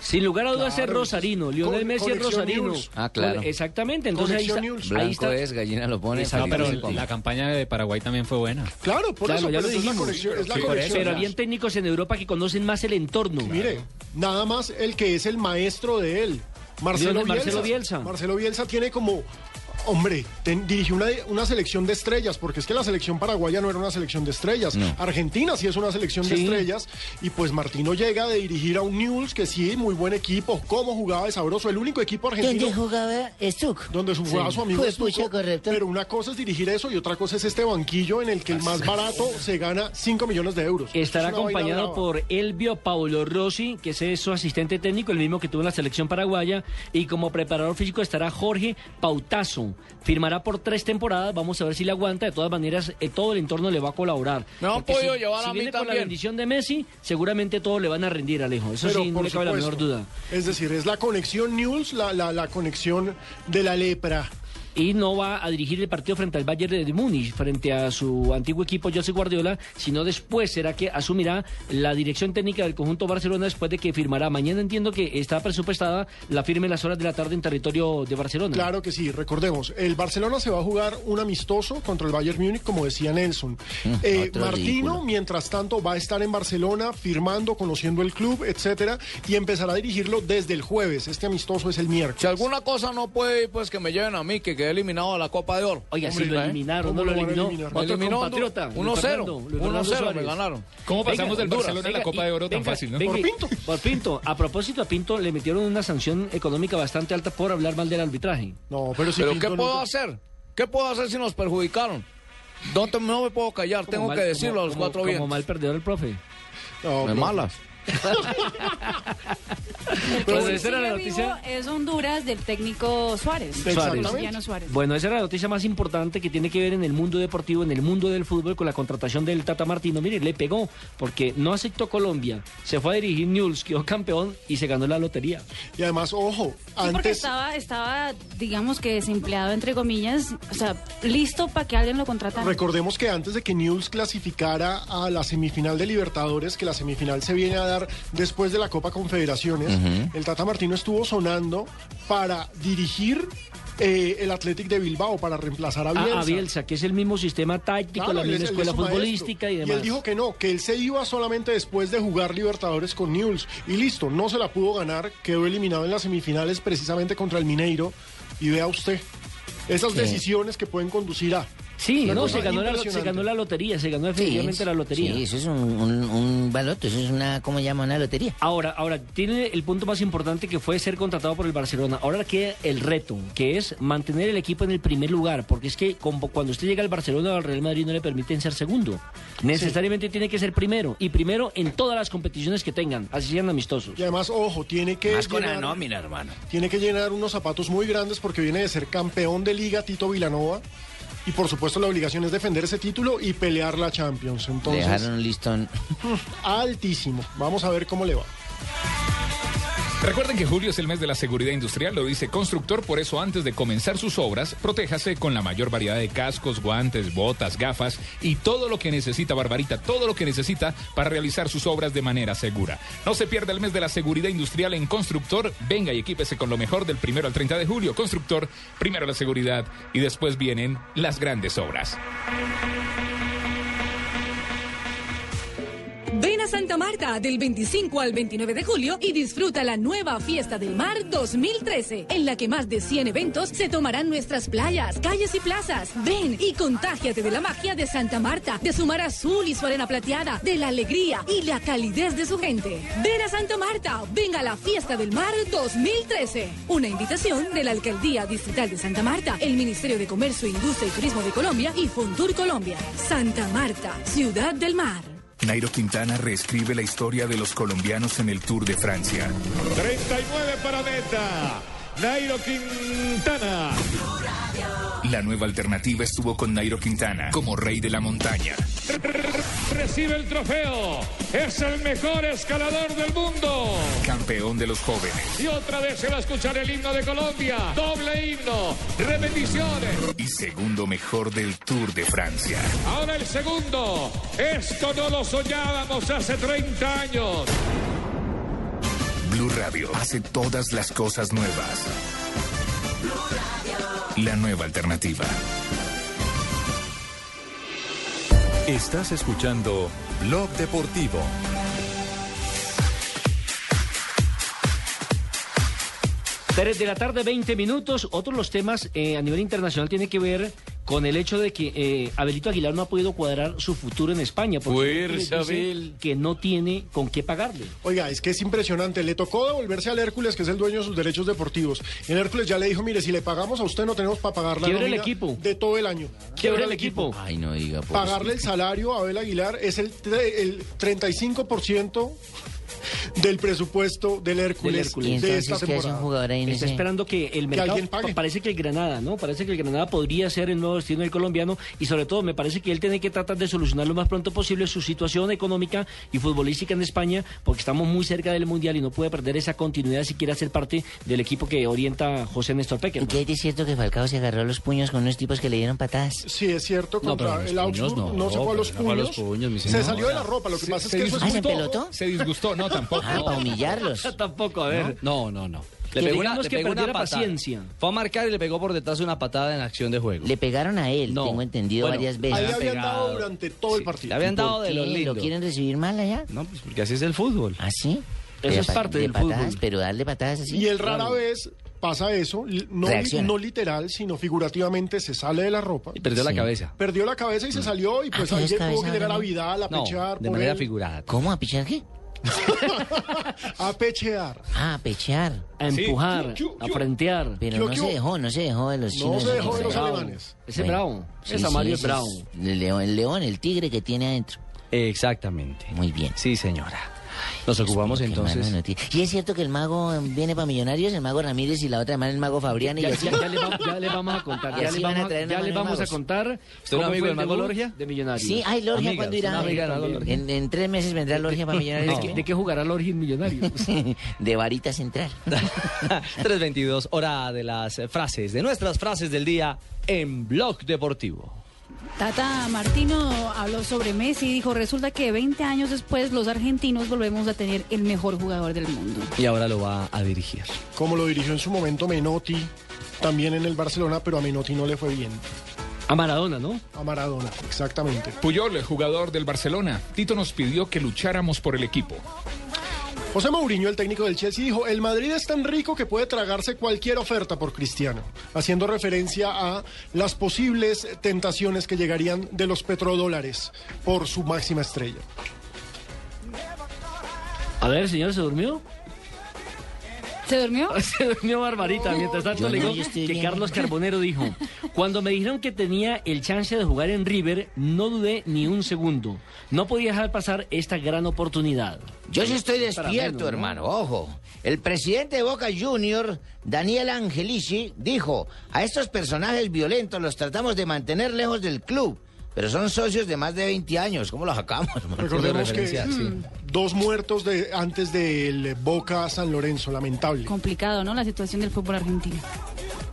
Sin lugar a dudas Claro. es Rosarino. Lionel Messi es Rosarino. News. Ah, claro. Exactamente. Entonces ahí está, News. ahí está. es, gallina lo pone. Felipe pero. La campaña de Paraguay también fue buena. Claro, por Claro, eso, ya pero lo esa es la dijimos. conexión. Es la Sí, por conexión. Pero habían técnicos en Europa que conocen más el entorno. Mire, nada más el que es el maestro de él, Marcelo Lionel- Bielsa. Marcelo Bielsa. Marcelo Bielsa tiene como, hombre, ten- dirigió una, una selección de estrellas, porque es que la selección paraguaya no era una selección de estrellas. Argentina sí es una selección de estrellas. Y pues Martino llega de dirigir a un Newell's que sí, muy buen equipo, cómo jugaba de sabroso, el único equipo argentino. ¿Dónde jugaba Stuck? Donde su- jugaba su amigo Fue Estuco, pucha, correcto. pero una cosa es dirigir eso y otra cosa es este banquillo en el que el más barato se gana 5 millones de euros. Estará Es acompañado por Elvio Paulo Rossi, que es su asistente técnico, el mismo que tuvo en la selección paraguaya, y como preparador físico estará Jorge Pautazo. Firmará por tres temporadas, vamos a ver si le aguanta, de todas maneras eh, todo el entorno le va a colaborar. Me han podido si, llevar si a mí viene con la bendición de Messi, seguramente todo le van a rendir, Alejo. Eso Pero sí, no me cabe la menor duda. Es decir, es la conexión News, la, la, la conexión de la lepra. Y no va a dirigir el partido frente al Bayern de Múnich, frente a su antiguo equipo José Guardiola, sino después será que asumirá la dirección técnica del conjunto Barcelona después de que firmará. Mañana entiendo que está presupuestada la firme en las horas de la tarde en territorio de Barcelona. Claro que sí, recordemos, el Barcelona se va a jugar un amistoso contra el Bayern Múnich, como decía Nelson. Eh, Martino, ridículo. mientras tanto, va a estar en Barcelona firmando, conociendo el club, etcétera, y empezará a dirigirlo desde el jueves. Este amistoso es el miércoles. Si alguna cosa no puede ir, pues que me lleven a mí, que quedé eliminado de la Copa de Oro. Oiga, si Hombre, lo ¿eh? eliminaron, no ¿Cómo lo a eliminó. Otro eliminó compatriota, Luis 1-0. Fernando, Luis Fernando 1-0 me ganaron. ¿Cómo pasamos del Honduras. Barcelona a la Venga, Copa de Oro tan venga, fácil, no? venga, Por Pinto. Por Pinto. A propósito, a Pinto le metieron una sanción económica bastante alta por hablar mal del arbitraje. No, pero si ¿Pero Pinto qué puedo nunca- hacer? ¿Qué puedo hacer si nos perjudicaron? No, te- no me puedo callar, Como tengo mal- que decirlo como- a los como- cuatro Como vientos. mal perdedor el profe. No, De no. malas. Bueno, Sí, esa era la noticia. es Honduras del técnico Suárez. Luciano Suárez. Bueno, esa era la noticia más importante que tiene que ver en el mundo deportivo, en el mundo del fútbol, con la contratación del Tata Martino. Mire, le pegó porque no aceptó Colombia, se fue a dirigir Newell's, quedó campeón y se ganó la lotería. Y además, ojo, Sí, porque antes... estaba, estaba, digamos que desempleado, entre comillas, o sea, listo para que alguien lo contratara. Recordemos que antes de que News clasificara a la semifinal de Libertadores, que la semifinal se viene a dar después de la Copa Confederaciones, el Tata Martino estuvo sonando para dirigir eh, el Athletic de Bilbao, para reemplazar a A, Bielsa. a Bielsa, que es el mismo sistema táctico, Claro, la misma es- escuela es futbolística maestro. y demás. él dijo que no, que él se iba solamente después de jugar Libertadores con Newell's. Y listo, no se la pudo ganar, quedó eliminado en las semifinales precisamente contra el Mineiro. Y vea usted, esas Sí. decisiones que pueden conducir a... Sí, no, se ganó, la, se impresionante. ganó la lotería, se ganó definitivamente Sí, la lotería. Sí, eso es un, un, un baloto, eso es una, ¿cómo llama? Una lotería. Ahora, ahora, tiene el punto más importante que fue ser contratado por el Barcelona. Ahora queda el reto, que es mantener el equipo en el primer lugar, porque es que como cuando usted llega al Barcelona o al Real Madrid no le permiten ser segundo. Necesariamente tiene que ser primero, y primero en todas las competiciones que tengan, así sean amistosos. Y además, ojo, tiene que... Más con la llenar- nómina, hermano. Tiene que llenar unos zapatos muy grandes porque viene de ser campeón de liga Tito Vilanova. Y por supuesto la obligación es defender ese título y pelear la Champions. Entonces, dejaron un listón. altísimo. Vamos a ver cómo le va. Recuerden que julio es el mes de la seguridad industrial, lo dice Constructor, por eso antes de comenzar sus obras, protéjase con la mayor variedad de cascos, guantes, botas, gafas y todo lo que necesita Barbarita, todo lo que necesita para realizar sus obras de manera segura. No se pierda el mes de la seguridad industrial en Constructor, venga y equípese con lo mejor del primero al 30 de julio. Constructor, primero la seguridad y después vienen las grandes obras. Ven a Santa Marta del 25 al 29 de julio y disfruta la nueva Fiesta del Mar 2013, en la que más de 100 eventos se tomarán nuestras playas, calles y plazas. Ven y contágiate de la magia de Santa Marta, de su mar azul y su arena plateada, de la alegría y la calidez de su gente. Ven a Santa Marta, venga a la Fiesta del Mar 2013. Una invitación de la Alcaldía Distrital de Santa Marta, el Ministerio de Comercio, Industria y Turismo de Colombia y Fontur Colombia. Santa Marta, Ciudad del Mar. Nairo Quintana reescribe la historia de los colombianos en el Tour de Francia. 39 para meta. Nairo Quintana. La nueva alternativa estuvo con Nairo Quintana como rey de la montaña. Recibe el trofeo. Es el mejor escalador del mundo. Campeón de los jóvenes. Y otra vez se va a escuchar el himno de Colombia. Doble himno. Repeticiones. Y segundo mejor del Tour de Francia. Ahora el segundo. Esto no lo soñábamos hace 30 años. Radio hace todas las cosas nuevas. La nueva alternativa. Estás escuchando Blog Deportivo. Tres de la tarde, 20 minutos. Otro de los temas eh, a nivel internacional tiene que ver con el hecho de que eh, Abelito Aguilar no ha podido cuadrar su futuro en España. Porque Fuerza, dice Abel. Que no tiene con qué pagarle. Oiga, es que es impresionante. Le tocó devolverse al Hércules, que es el dueño de sus derechos deportivos. Y el Hércules ya le dijo, mire, si le pagamos a usted no tenemos para pagar la Quiebra el equipo. de todo el año. Quiebra el equipo. Ay, no diga. Pagarle el salario a Abel Aguilar es el, el 35% del presupuesto del Hércules, ¿Y de esta temporada. jugador ahí en Está ese? esperando que el mercado pague. parece que el Granada, ¿no? Parece que el Granada podría ser el nuevo destino del colombiano y sobre todo me parece que él tiene que tratar de solucionar lo más pronto posible su situación económica y futbolística en España porque estamos muy cerca del mundial y no puede perder esa continuidad si quiere hacer parte del equipo que orienta José Néstor Pecker. ¿Y qué de cierto que Falcao se agarró los puños con unos tipos que le dieron patadas? Sí, es cierto, No, contra pero los el Augsburg no, no, se fue a los no puños. se salió de la ropa, lo que Se- pasa es se que eso es ¿Ah, se? Se disgustó, no, tampoco. Ah, para humillarlos. Tampoco, a ver. No, no, no. Que pegó digamos que pegó patada. paciencia. Fue a marcar y le pegó por detrás una patada en acción de juego. Le pegaron a él, No. tengo entendido Bueno, varias Ahí veces. le habían dado durante todo el partido. Le habían ¿Y por dado de qué? lo lindo. ¿Lo quieren recibir mal allá? No, pues porque así es el fútbol. ¿Ah, sí? Eso De es pa- parte de del patadas, fútbol. Pero darle patadas así. Y él rara vez pasa eso, no, Reacciona. no literal, sino figurativamente, se sale de la ropa. Y perdió la cabeza. Perdió la cabeza y se salió y pues Ah, ahí ¿tienes tuvo que cabeza, llegar a? Vidal a No, pechear de por manera él. figurada. ¿Cómo? ¿A pichar qué? a pechear. Ah, a pechear. A empujar, a frentear. Pero no se dejó, no se dejó de los No chinos. se dejó de los alemanes. Ese Bueno, bravo. sí, Ese sí, Mario es. El león, el león, el tigre que tiene adentro. Exactamente. Muy bien. Sí, señora. Nos ocupamos Qué mala entonces. Y es cierto que el mago viene para Millonarios, el mago Ramírez y la otra hermana el mago Fabriano y Ya, así. ya- ya le vamos, ya le vamos a contar. Ya le vamos, a- ya le vamos a contar. ¿Usted es cómo un amigo del el mago Lorgia? De Millonarios. Sí, ay, Lorgia, Amigas, ¿cuándo irá? En, en tres meses vendrá Lorgia para Millonarios. ¿De, qué- de qué jugará Lorgia en Millonarios? de varita central. 322, hora de las frases, de nuestras frases del día en Blog Deportivo. Tata Martino habló sobre Messi y dijo, resulta que 20 años después los argentinos volvemos a tener el mejor jugador del mundo. Y ahora lo va a dirigir. Como lo dirigió en su momento Menotti, también en el Barcelona, pero a Menotti no le fue bien. A Maradona, ¿no? A Maradona, exactamente. Puyol, el jugador del Barcelona. Tito nos pidió que lucháramos por el equipo. José Mourinho, el técnico del Chelsea, dijo, el Madrid es tan rico que puede tragarse cualquier oferta por Cristiano, haciendo referencia a las posibles tentaciones que llegarían de los petrodólares por su máxima estrella. A ver, señor, ¿se durmió? ¿Se durmió? Se durmió Barbarita. Mientras tanto, le digo que bien. Carlos Carbonero dijo: Cuando me dijeron que tenía el chance de jugar en River, no dudé ni un segundo. No podía dejar pasar esta gran oportunidad. Yo sí estoy despierto, menos, ¿no? hermano, ojo. El presidente de Boca Junior, Daniel Angelici, dijo, a estos personajes violentos los tratamos de mantener lejos del club, pero son socios de más de 20 años. ¿Cómo los sacamos? Recordemos que sí. dos muertos de, antes del Boca San Lorenzo, lamentable. Complicado, ¿no? La situación del fútbol argentino.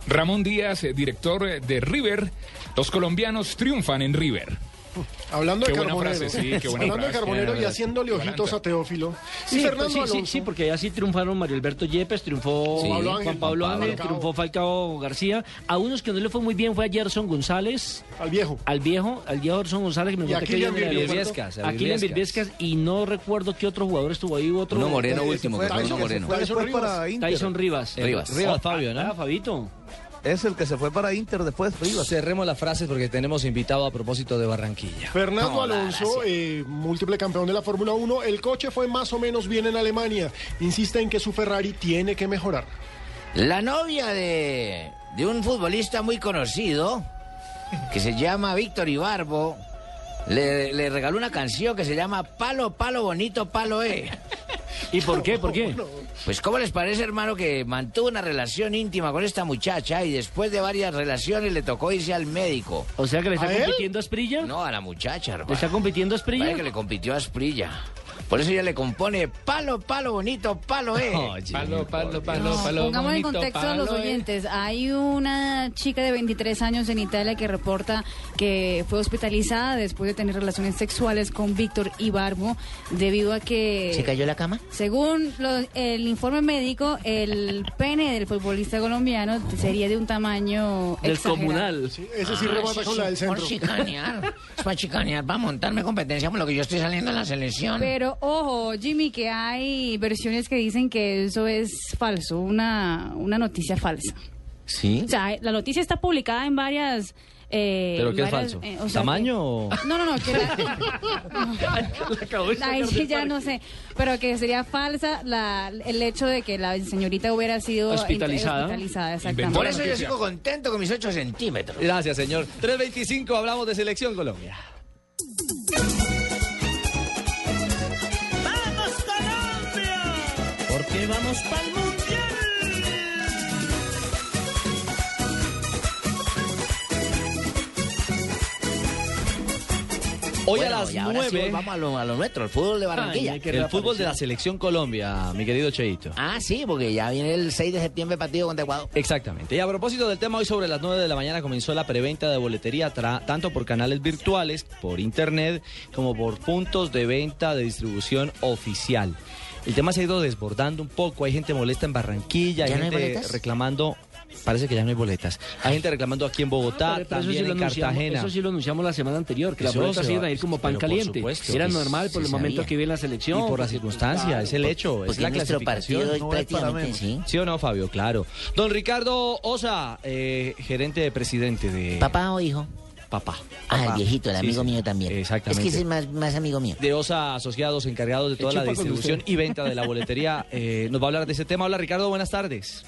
Ramón Díaz, director de River. Los colombianos triunfan en River. Hablando de Qué Carbonero, frase, sí, qué buena hablando de. Carbonero y haciéndole ojitos a Teófilo. Sí, y Fernando pues sí, sí, Alonso. sí, porque allá sí triunfaron Mario Alberto Yepes, triunfó Sí. Pablo Ángel, Juan Pablo Ángel, Falcao. triunfó Falcao García. A unos que no le fue muy bien fue a Gerson González. Al viejo. Al viejo, al viejo Gerson González que me gusta que Kylian viene del aeropuerto. Virbiescas, a A Kylian Virbiescas. Virbiescas y no recuerdo qué otro jugador estuvo ahí. Otro, Uno moreno último, uno moreno. Tyson. Rivas. Rivas, Fabio, ¿no? Ah, Fabito. Es el que se fue para Inter después, Rivas. Cerremos las frases porque tenemos invitado a propósito de Barranquilla. Fernando No, Alonso, eh, múltiple campeón de la Fórmula 1, el coche fue más o menos bien en Alemania. Insiste en que su Ferrari tiene que mejorar. La novia de, de un futbolista muy conocido, que se llama Víctor Ibarbo, le, le regaló una canción que se llama Palo, Palo Bonito, Palo E. ¿Y por qué? ¿Por qué? Pues ¿cómo les parece, hermano, que mantuvo una relación íntima con esta muchacha y después de varias relaciones le tocó irse al médico? O sea que le está ¿A él? compitiendo a Esprilla. No, a la muchacha, hermano. ¿Le está compitiendo a Esprilla? Que le compitió a Asprilla. Por eso ella le compone palo, palo bonito, palo eh. Palo, palo, palo, No, palo. pongamos en contexto a los eh. oyentes. Hay una chica de 23 años en Italia que reporta que fue hospitalizada después de tener relaciones sexuales con Víctor Ibarbo debido a que... ¿Se cayó la cama? Según lo- el informe médico, el pene del futbolista colombiano sería de un tamaño exagerado. ese sí remata con la del centro. Por chicanear. Es para chicanear, para montarme competencia con lo que yo estoy saliendo en la selección. Pero ojo, Jimmy, que hay versiones que dicen que eso es falso, una, una noticia falsa. ¿Sí? O sea, la noticia está publicada en varias... eh, ¿Pero qué es varias, falso? eh, o sea, ¿Tamaño o...? que- no, no, no, que la- Ahí sí ya no sé, pero que sería falsa la, el hecho de que la señorita hubiera sido Hospitalizada. hospitalizada, exactamente. Por eso yo sigo contento con mis 8 centímetros. Gracias, señor. 325, hablamos de Selección Colombia. ¡Vamos Colombia! Porque vamos para Hoy Bueno, a las y ahora sí 9. vamos a lo, a lo nuestro, al fútbol de Barranquilla. el fútbol de la Selección Colombia, mi querido Cheito. Ah, sí, porque ya viene el 6 de septiembre partido contra Ecuador. Exactamente. Y a propósito del tema, hoy sobre las 9 de la mañana comenzó la preventa de boletería tanto por canales virtuales, por internet, como por puntos de venta de distribución oficial. El tema se ha ido desbordando un poco, hay gente molesta en Barranquilla, hay ¿Ya no hay gente boletas? reclamando, parece que ya no hay boletas, hay gente reclamando aquí en Bogotá, Pero- pero eso sí también en Cartagena. Eso sí lo anunciamos la semana anterior, que las boletas iban va- a ir como pan pero por caliente. supuesto. Era Sí, normal por sí el momento sabía. que viene la selección. Y por la porque- circunstancia, es el Claro, hecho, es porque la nuestro clasificación. partido No es prácticamente, menos. ¿Sí o no, Fabio? Claro. Don Ricardo Osa, eh, gerente de presidente de... ¿Papá o hijo? Papá. Ah, el viejito, el Sí, amigo sí. mío también. Exactamente. Es que ese es más, más amigo mío. De Osa Asociados, encargados de toda la distribución y venta de la boletería, eh, nos va a hablar de ese tema. Hola, Ricardo, buenas tardes.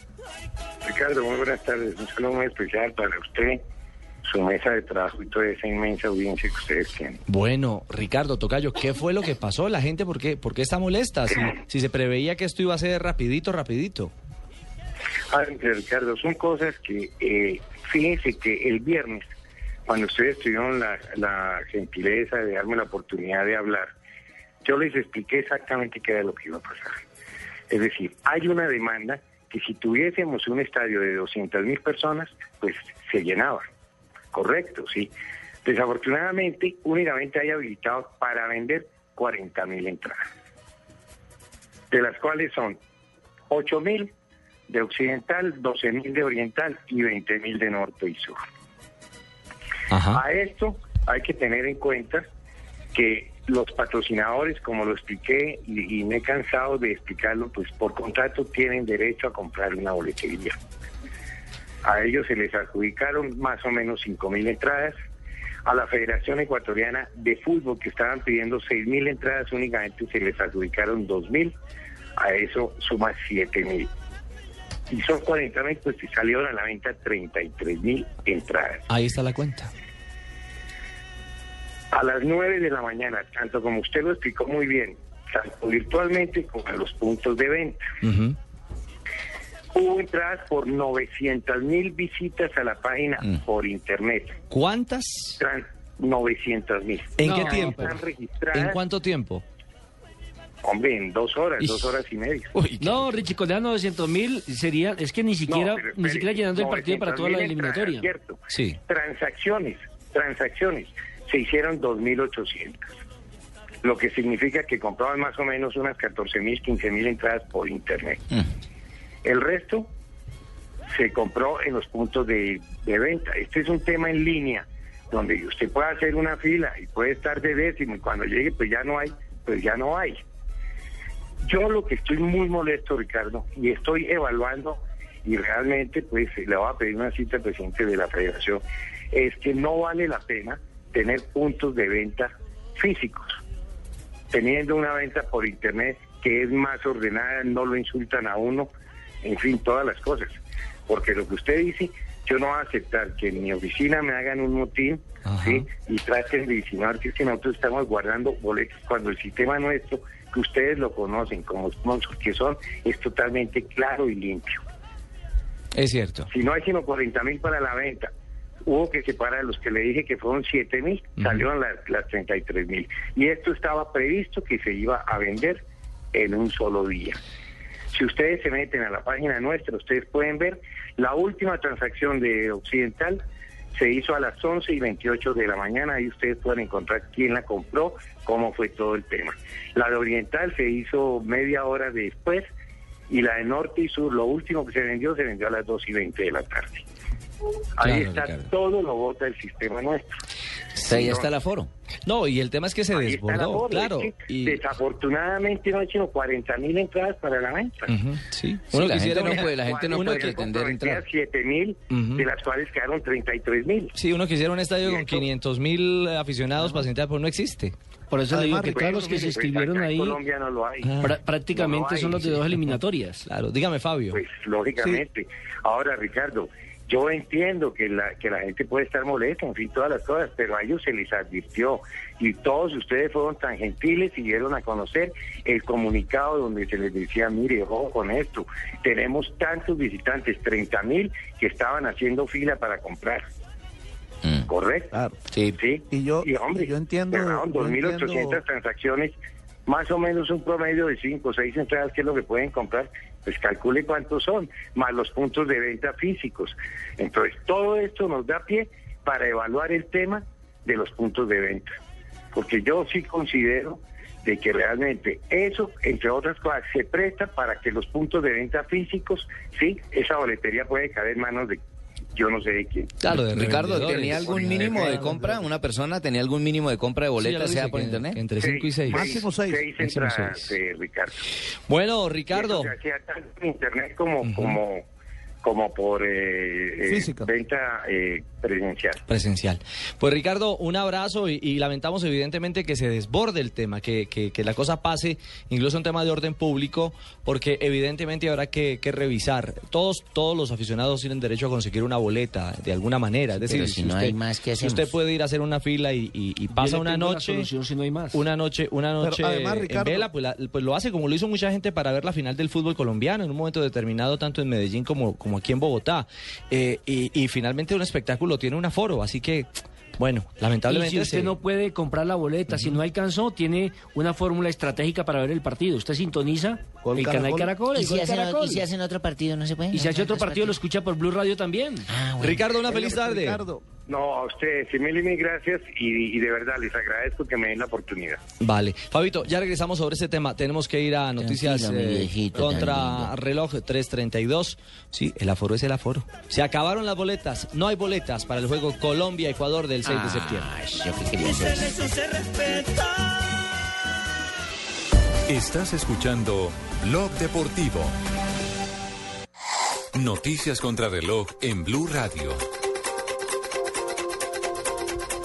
Ricardo, muy buenas tardes. Un saludo muy especial para usted, su mesa de trabajo y toda esa inmensa audiencia que ustedes tienen. Bueno, Ricardo Tocayo, ¿qué fue lo que pasó? La gente, ¿por qué, por qué está molesta? Si, si se preveía que esto iba a ser rapidito, rapidito. Ah, Ricardo, son cosas que, eh, fíjense que el viernes, cuando ustedes tuvieron la, la gentileza de darme la oportunidad de hablar, yo les expliqué exactamente qué era lo que iba a pasar. Es decir, hay una demanda que si tuviésemos un estadio de 200 mil personas, pues se llenaba. Correcto, sí. Desafortunadamente, únicamente hay habilitados para vender 40 mil entradas, de las cuales son 8 mil de occidental, 12 mil de oriental y 20 mil de norte y sur. A esto hay que tener en cuenta que los patrocinadores, como lo expliqué y, me he cansado de explicarlo, pues por contrato tienen derecho a comprar una boletería. A ellos se les adjudicaron más o menos 5 mil entradas. A la Federación Ecuatoriana de Fútbol, que estaban pidiendo 6 mil entradas, únicamente se les adjudicaron 2 mil. A eso suma 7 mil. Y son 40 mil, pues se salieron a la venta 33 mil entradas. Ahí está la cuenta. A las 9 de la mañana, tanto como usted lo explicó muy bien, tanto virtualmente como en los puntos de venta. Hubo entradas por 900 mil visitas a la página por internet. ¿Cuántas? 900 mil. ¿En qué tiempo? ¿En cuánto tiempo? hombre, en dos horas, dos horas y media. No, Richie, con las 900 mil sería, es que ni siquiera, No, pero ni espere, siquiera llenando el partido para toda la 900.000 entradas, eliminatoria. cierto. Sí. Transacciones, transacciones. Se hicieron 2.800, lo que significa que compraban más o menos unas 14.000, 15.000 entradas por internet. El resto se compró en los puntos de, de venta. Este es un tema en línea donde usted puede hacer una fila y puede estar de décimo y cuando llegue pues ya no hay, pues ya no hay. Yo lo que estoy muy molesto, Ricardo, y estoy evaluando y realmente pues le voy a pedir una cita al presidente de la federación, es que no vale la pena tener puntos de venta físicos. Teniendo una venta por internet que es más ordenada, no lo insultan a uno, en fin, todas las cosas. Porque lo que usted dice, yo no voy a aceptar que en mi oficina me hagan un motín ¿sí? y traten de insinuar que es que nosotros estamos guardando boletos cuando el sistema nuestro, que ustedes lo conocen como sponsors que son, es totalmente claro y limpio. Es cierto. Si no hay sino 40 mil para la venta, hubo que separar los que le dije que fueron 7 mil, salieron las, las 33 mil. Y esto estaba previsto que se iba a vender en un solo día. Si ustedes se meten a la página nuestra, ustedes pueden ver la última transacción de Occidental se hizo a las 11 y 28 de la mañana. Ahí ustedes pueden encontrar quién la compró, cómo fue todo el tema. La de Oriental se hizo media hora después y la de Norte y Sur, lo último que se vendió, se vendió a las 2 y 20 de la tarde. Ahí Claro, está Ricardo. todo lo bota el sistema nuestro. ahí está el aforo. No, y el tema es que se Ahí está el desbordó, aforo, claro. es que Y, Desafortunadamente no hay sino 40 mil entradas para la venta. Ujú, sí. Sí, Uno la quisiera gente no puede- la gente no uno puede que- pretender entrar. 7 mil, Ujú. de las cuales quedaron 33 mil. Sí, uno quisiera un estadio con 500 mil aficionados para sentar, pero no existe. Por eso le digo que Pues, todos los que se pues, inscribieron ahí Colombia no lo hay. pra- prácticamente No lo hay, son los de sí. dos eliminatorias. Claro, dígame Fabio. Pues lógicamente. Ahora, Ricardo, yo entiendo que la, que la gente puede estar molesta, en fin, todas las cosas, pero a ellos se les advirtió y todos ustedes fueron tan gentiles y dieron a conocer el comunicado donde se les decía, mire, ojo con esto, tenemos tantos visitantes, 30 mil que estaban haciendo fila para comprar. ¿Correcto? Sí. Y yo, hombre, yo entiendo. yo 2.800 entiendo- transacciones, más o menos un promedio de 5 o 6 entradas, que es lo que pueden comprar. Pues calcule cuántos son, más los puntos de venta físicos. Entonces, todo esto nos da pie para evaluar el tema de los puntos de venta. Porque yo sí considero de que realmente eso, entre otras cosas, se presta para que los puntos de venta físicos, sí, esa boletería puede caer en manos de yo no sé de quién. Claro, de Ricardo. ¿tenía algún mínimo de compra? ¿Una persona tenía algún mínimo de compra de Sí, boletas, lo sea por que internet? Entre 5 y 6. Máximo seis. Seis Máximo entradas, seis. eh, Ricardo. Bueno, Ricardo. se hacía tanto en internet como, como, como por eh, eh, venta eh, presencial. Presencial. Pues Ricardo, un abrazo y, y lamentamos evidentemente que se desborde el tema, que, que- que la cosa pase, incluso un tema de orden público, porque evidentemente habrá que, que revisar. Todos, todos los aficionados tienen derecho a conseguir una boleta de alguna manera. Es decir, pero si no hay más, ¿qué si usted puede ir a hacer una fila y, y- y pasa una noche, solución si no hay más. una noche, una Pero noche además, en Ricardo- vela, pues, la- pues lo hace como lo hizo mucha gente para ver la final del fútbol colombiano en un momento determinado, tanto en Medellín como, como aquí en Bogotá. Eh, y, y finalmente un espectáculo tiene un aforo, así que, bueno, lamentablemente... Y si usted se- no puede comprar la boleta, si no alcanzó, tiene una fórmula estratégica para ver el partido. Usted sintoniza el canal Caracol, ¿Y el si, Gol hacen, Caracol. y si hacen otro partido, no se puede. Y si hace otro partido, lo escucha por Blue Radio también. Ricardo, una feliz tarde. No, a ustedes, sí, mil y mil gracias y, y de verdad les agradezco que me den la oportunidad. Vale. Fabito, ya regresamos sobre este tema. Tenemos que ir a noticias eh, viejito, contra reloj 332. Sí, el aforo es el aforo. Se acabaron las boletas. No hay boletas para el juego Colombia-Ecuador del 6 de septiembre. Eso se respeta. Estás escuchando Blog Deportivo. Noticias contra reloj en Blue Radio.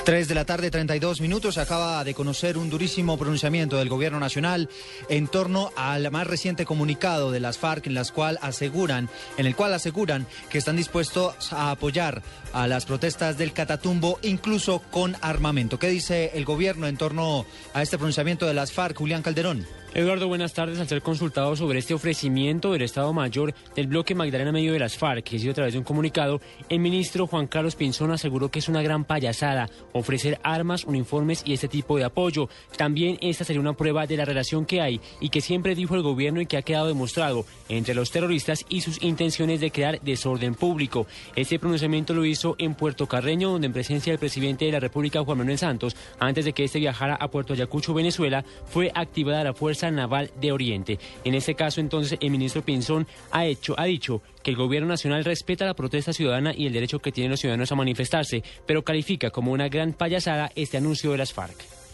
3 de la tarde, 32 minutos. Acaba de conocer un durísimo pronunciamiento del Gobierno Nacional en torno al más reciente comunicado de las FARC, en las cual aseguran, en el cual aseguran que están dispuestos a apoyar a las protestas del Catatumbo, incluso con armamento. ¿Qué dice el Gobierno en torno a este pronunciamiento de las FARC, Julián Calderón? Eduardo, buenas tardes. Al ser consultado sobre este ofrecimiento del Estado Mayor del bloque Magdalena Medio de las FARC, que ha sido a través de un comunicado, el ministro Juan Carlos Pinzón aseguró que es una gran payasada ofrecer armas, uniformes y este tipo de apoyo. También esta sería una prueba de la relación que hay y que siempre dijo el gobierno y que ha quedado demostrado entre los terroristas y sus intenciones de crear desorden público. Este pronunciamiento lo hizo en Puerto Carreño, donde en presencia del presidente de la República, Juan Manuel Santos, antes de que este viajara a Puerto Ayacucho, Venezuela, fue activada la Fuerza Naval de Oriente. En este caso, entonces, el ministro Pinzón ha, hecho, ha dicho que el gobierno nacional respeta la protesta ciudadana y el derecho que tienen los ciudadanos a manifestarse, pero califica como una gran payasada este anuncio de las FARC.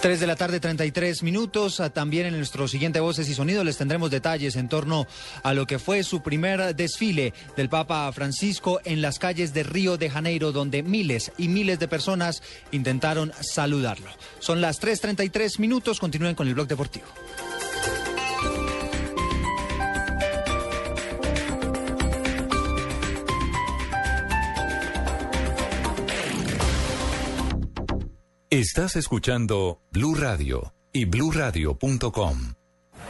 3 de la tarde, 33 minutos. Ah, También en nuestro siguiente Voces y Sonidos les tendremos detalles en torno a lo que fue su primer desfile del Papa Francisco en las calles de Río de Janeiro, donde miles y miles de personas intentaron saludarlo. Son las 3.33 minutos. Continúen con el blog deportivo. Estás escuchando Blue Radio y bluradio.com.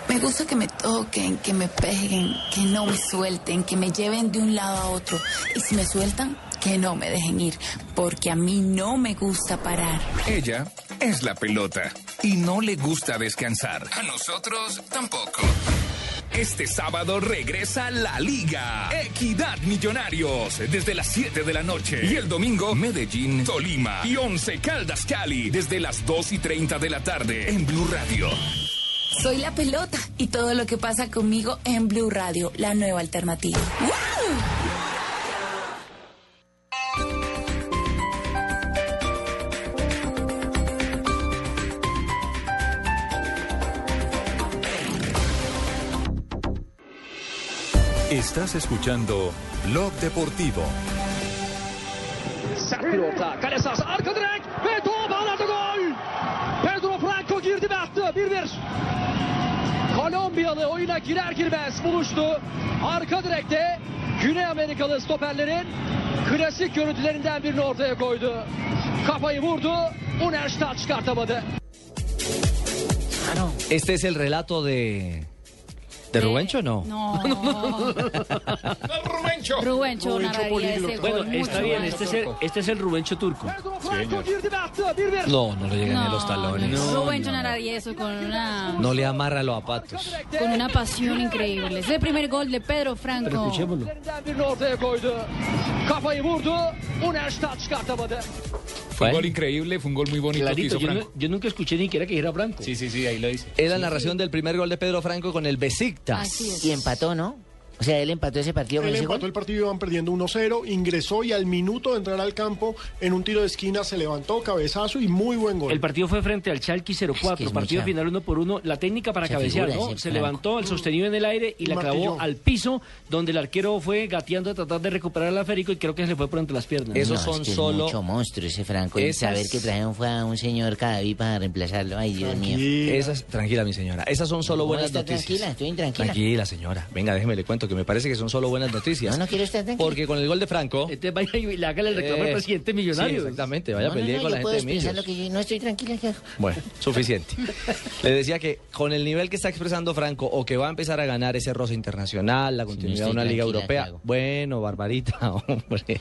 Me gusta que me toquen, que me peguen, que no me suelten, que me lleven de un lado a otro. Y si me sueltan, que no me dejen ir, porque a mí no me gusta parar. Ella es la pelota y no le gusta descansar. A nosotros tampoco. Este sábado regresa la Liga. Equidad Millonarios desde las 7 de la noche. Y el domingo Medellín, Tolima y Once Caldas Cali desde las 2 y 30 de la tarde en Blue Radio. Soy la pelota y todo lo que pasa conmigo en Blue Radio, la nueva alternativa. Estás escuchando Blog Deportivo. Sert bir orta. Kale sahası arka direk ve top ağlarda gol. Pedro Franco girdi ve attı. 1-1. Kolombiyalı oyuna girer girmez buluştu. Arka direkte Güney Amerikalı stoperlerin klasik görüntülerinden birini ortaya koydu. Kafayı vurdu. Unerstadt çıkartamadı. Este es el relato de. ¿De Rubencho o no? No. Rubencho. Rubencho ese Bueno, está bien, este es, el, este es el Rubencho turco. Franco girdi ve attı. 1-1. No, no le llegan ni a los talones. Rubencho narraría eso con una, No le amarra los zapatos. con una pasión increíble. Es el primer gol de Pedro Franco. Unerstadt çıkartamadı. Fue un gol increíble, fue un gol muy bonito que Clarito, hizo yo, no- nunca escuché ni siquiera que dijera Franco. Sí, sí, sí, ahí lo dice. Es la narración del primer gol de Pedro Franco con el Besiktas. Y empató, ¿no? O sea, él empató ese partido con Él empató gol. el partido, iban perdiendo 1-0, ingresó y al minuto de entrar al campo, en un tiro de esquina se levantó, cabezazo y muy buen gol. El partido fue frente al Chalky 04, que es partido mucha- final uno por uno. La técnica para Se cabecear, ¿no? Se levantó, el sostenido en el aire y Y la clavó martilló. al piso, donde el arquero fue gateando a tratar de recuperar al aférico y creo que se le fue por entre las piernas. No, es que es mucho monstruo ese Franco. Y saber que trajeron fue a un señor Cadaví para reemplazarlo. Ay, Dios mío. Esas, tranquila, mi señora. Esas son solo No, buenas noticias. tranquila, estoy intranquila. Tranquila, señora. Venga, déjeme le cuento que me parece que son solo buenas noticias. No, no quiero estar tranquila. Porque con el gol de Franco. Este vaya y le haga el reclamo al Eh, presidente millonario. sí, exactamente, vaya No, a no, pelear no, con yo la puedo gente de Millos. lo que yo no estoy tranquila. ¿qué hago? Bueno, suficiente. Le decía que con el nivel que está expresando Franco, o que va a empezar a ganar ese roce internacional, la continuidad de una liga tranquila, ¿qué europea. Bueno, Barbarita, hombre.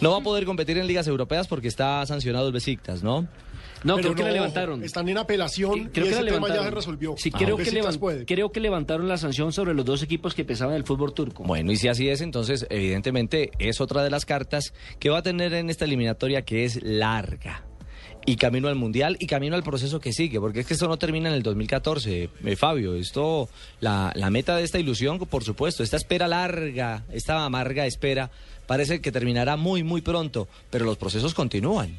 No va a poder competir en ligas europeas porque está sancionado el Besiktas, ¿no? No, Pero creo que la ojo, levantaron. Están en apelación Creo y que ese la tema ya levantaron. se resolvió. Sí, Ah, creo, que Besiktas levan- puede. creo que levantaron la sanción sobre los dos equipos que pesaban el fútbol turco. Bueno, y si así es, entonces evidentemente es otra de las cartas que va a tener en esta eliminatoria que es larga. Y camino al Mundial y camino al proceso que sigue, porque es que esto no termina en el 2014, eh, Fabio. Esto, la, la meta de esta ilusión, por supuesto, esta espera larga, esta amarga espera, parece que terminará muy, muy pronto, pero los procesos continúan.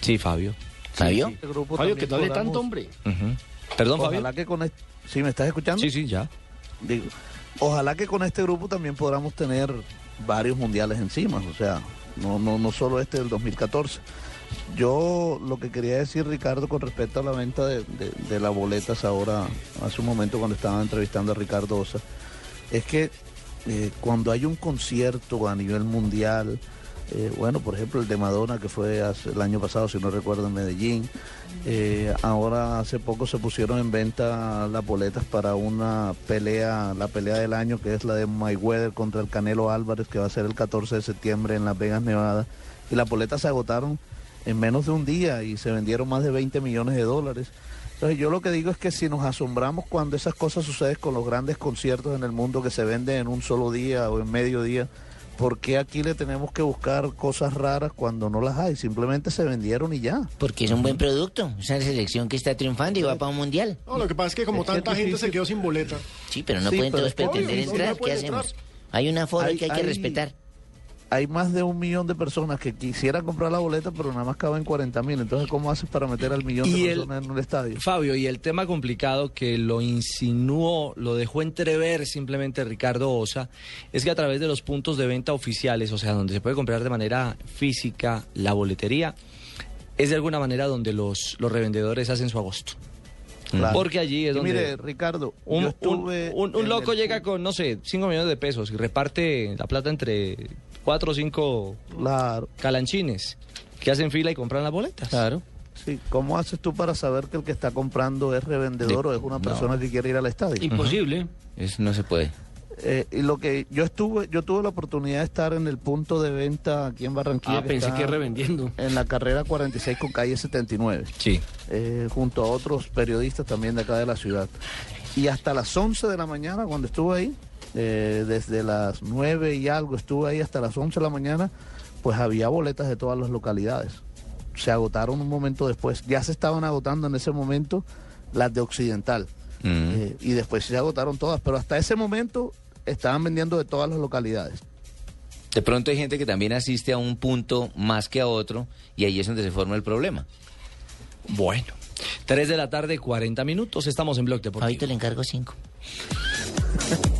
Sí, Fabio. ¿Fabio? Sí, sí. grupo Fabio, también que no hable podamos- tanto, hombre. Ujú. Perdón, Ojalá Fabio. que con este... ¿Sí me estás escuchando? Sí, sí, ya. Digo, ojalá que con este grupo también podamos tener varios mundiales encima, o sea, no, no, no solo este del 2014. Yo lo que quería decir, Ricardo, con respecto a la venta de, de- de las boletas ahora, hace un momento cuando estaba entrevistando a Ricardo Osa, es que eh, cuando hay un concierto a nivel mundial, Eh, bueno, por ejemplo, el de Madonna, que fue el año pasado, si no recuerdo, en Medellín. Eh, ahora, hace poco se pusieron en venta las boletas para una pelea, la pelea del año, que es la de Mayweather contra el Canelo Álvarez, que va a ser el 14 de septiembre en Las Vegas, Nevada. Y las boletas se agotaron en menos de un día y se vendieron más de 20 millones de dólares. Entonces yo lo que digo es que si nos asombramos cuando esas cosas suceden con los grandes conciertos en el mundo que se venden en un solo día o en medio día, ¿por qué aquí le tenemos que buscar cosas raras cuando no las hay? Simplemente se vendieron y ya. Porque es un buen producto. Es una selección que está triunfando y va para un mundial. No, lo que pasa es que como Es tanta gente se quedó sin boleta. Sí, pero no Sí, pueden pero todos pretender Obvio, no entrar. ¿Qué hacemos? entrar. Hay una aforo Hay- que hay que hay- respetar. Hay más de un millón de personas que quisieran comprar la boleta, pero nada más caben 40 mil. Entonces, ¿cómo haces para meter al millón de el- personas en un estadio? Fabio, y el tema complicado que lo insinuó, lo dejó entrever simplemente Ricardo Osa, es que a través de los puntos de venta oficiales, o sea, donde se puede comprar de manera física la boletería, es de alguna manera donde los, los revendedores hacen su agosto. Claro. Porque allí es Y donde... mire, Ricardo, Un, un- un- loco el- llega con, no sé, 5 millones de pesos y reparte la plata entre 4 o 5 calanchines que hacen fila y compran las boletas. Claro. Sí, ¿cómo haces tú para saber que el que está comprando es revendedor o es una persona que quiere ir al estadio? Imposible. Eso no se puede. Eh, y lo que yo estuve, yo tuve la oportunidad de estar en el punto de venta aquí en Barranquilla. Ah, pensé está que revendiendo. En la carrera 46 con calle 79. Sí. Eh, junto a otros periodistas también de acá de la ciudad. Y hasta las 11 de la mañana, cuando estuve ahí, eh, desde las 9 y algo, estuve ahí hasta las 11 de la mañana, pues había boletas de todas las localidades. Se agotaron un momento después. Ya se estaban agotando en ese momento las de Occidental. Eh, y después se agotaron todas, pero hasta ese momento estaban vendiendo de todas las localidades. De pronto hay gente que también asiste a un punto más que a otro y ahí es donde se forma el problema. Bueno, 3 de la tarde, 40 minutos, estamos en Blog Deportivo. Ahorita le encargo 5.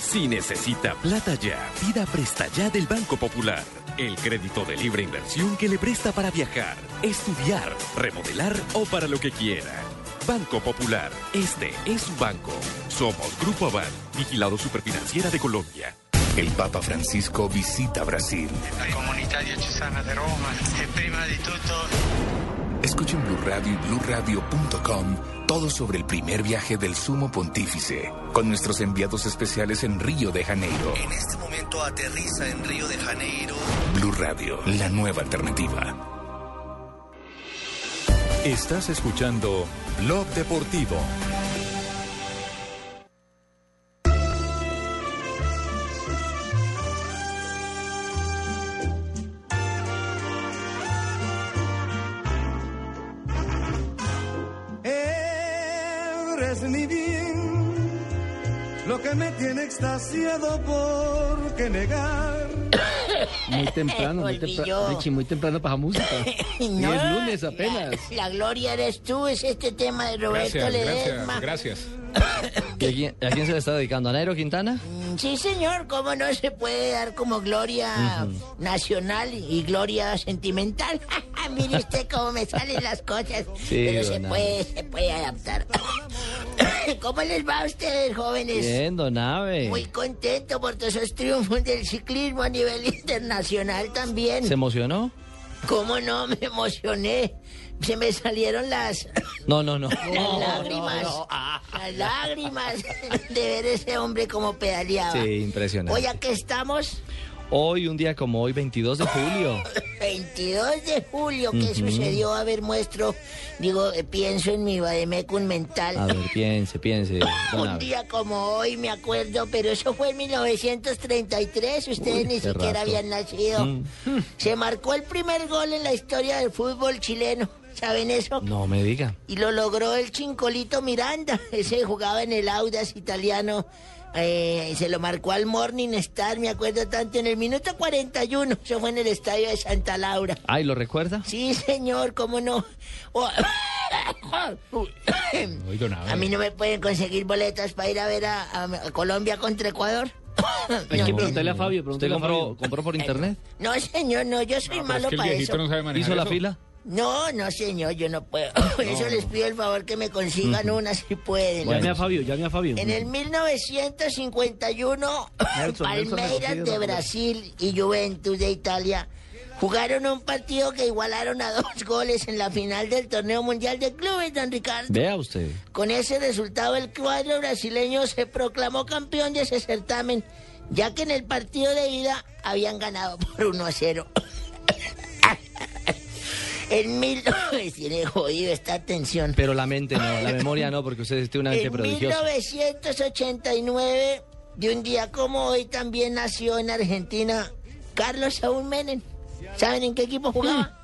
Si necesita plata ya, pida Presta Ya del Banco Popular. El crédito de libre inversión que le presta para viajar, estudiar, remodelar o para lo que quiera. Banco Popular, este es su banco. Somos Grupo Aval, vigilado superfinanciera de Colombia. El Papa Francisco visita Brasil. La comunità diocesana de Roma e prima di tutto Escucha en Blue Radio y BlueRadio.com todo sobre el primer viaje del Sumo Pontífice con nuestros enviados especiales en Río de Janeiro. En este momento aterriza en Río de Janeiro. Blue Radio, la nueva alternativa. Estás escuchando Blog Deportivo. Que me tiene extasiado por que negar. Muy temprano, muy temprano. Richie, muy temprano para música. Y No, es lunes apenas. La gloria eres tú, es este tema de Roberto Gracias, Ledesma. gracias, ¿Y a quién, a quién se le está dedicando? ¿A Nairo Quintana? Mm, Sí, señor, ¿cómo no se puede dar como gloria nacional y gloria sentimental? Mire usted cómo me salen las cosas. Sí, Pero se puede, se puede adaptar. ¿Cómo les va a ustedes, jóvenes? Bien, don Ave. Muy contento por todos esos triunfos del ciclismo a nivel internacional también. ¿Se emocionó? ¿Cómo no? Me emocioné. Se me salieron las, No, no, no. las lágrimas. Las lágrimas de ver ese hombre como pedaleaba. Sí, impresionante. Hoy aquí estamos, Hoy, un día como hoy, 22 de julio. 22 de julio. ¿Qué sucedió? A ver, muestro. Digo, eh, pienso en mi vademecum mental. A ver, piense, piense. Un día como hoy me acuerdo, pero eso fue en 1933, ustedes Uy, ni siquiera rato. habían nacido. Mm. Se marcó el primer gol en la historia del fútbol chileno, ¿saben eso? No me diga. Y lo logró el Chincolito Miranda, ese jugaba en el Audas italiano, eh, se lo marcó al Morning Star, me acuerdo tanto, en el minuto 41. Eso fue en el estadio de Santa Laura. Ay, ¿lo recuerda? Sí, señor, cómo no. Oh, a mí no me pueden conseguir boletas para ir a ver a, a- a Colombia contra Ecuador. Hay que preguntarle a Fabio. ¿Usted compró, Fabio. compró por internet? No, señor, no, yo soy malo para eso. ¿Hizo la fila? No, no, señor, yo no puedo. Por eso les pido el favor que me consigan una si pueden. Llame a Fabio, llame a Fabio. En el 1951, Nelson, Palmeiras Nelson, de. Brasil y Juventus de Italia jugaron un partido que igualaron a dos goles en la final del torneo mundial de clubes, don Ricardo. Vea usted. Con ese resultado, el cuadro brasileño se proclamó campeón de ese certamen, ya que en el partido de ida habían ganado por 1 a 0. En mil... Tiene jodido esta tensión. Pero la mente no, la memoria no, porque usted tiene una mente En prodigiosa. 1989, de un día como hoy, también nació en Argentina Carlos Saúl Menem. ¿Saben en qué equipo jugaba?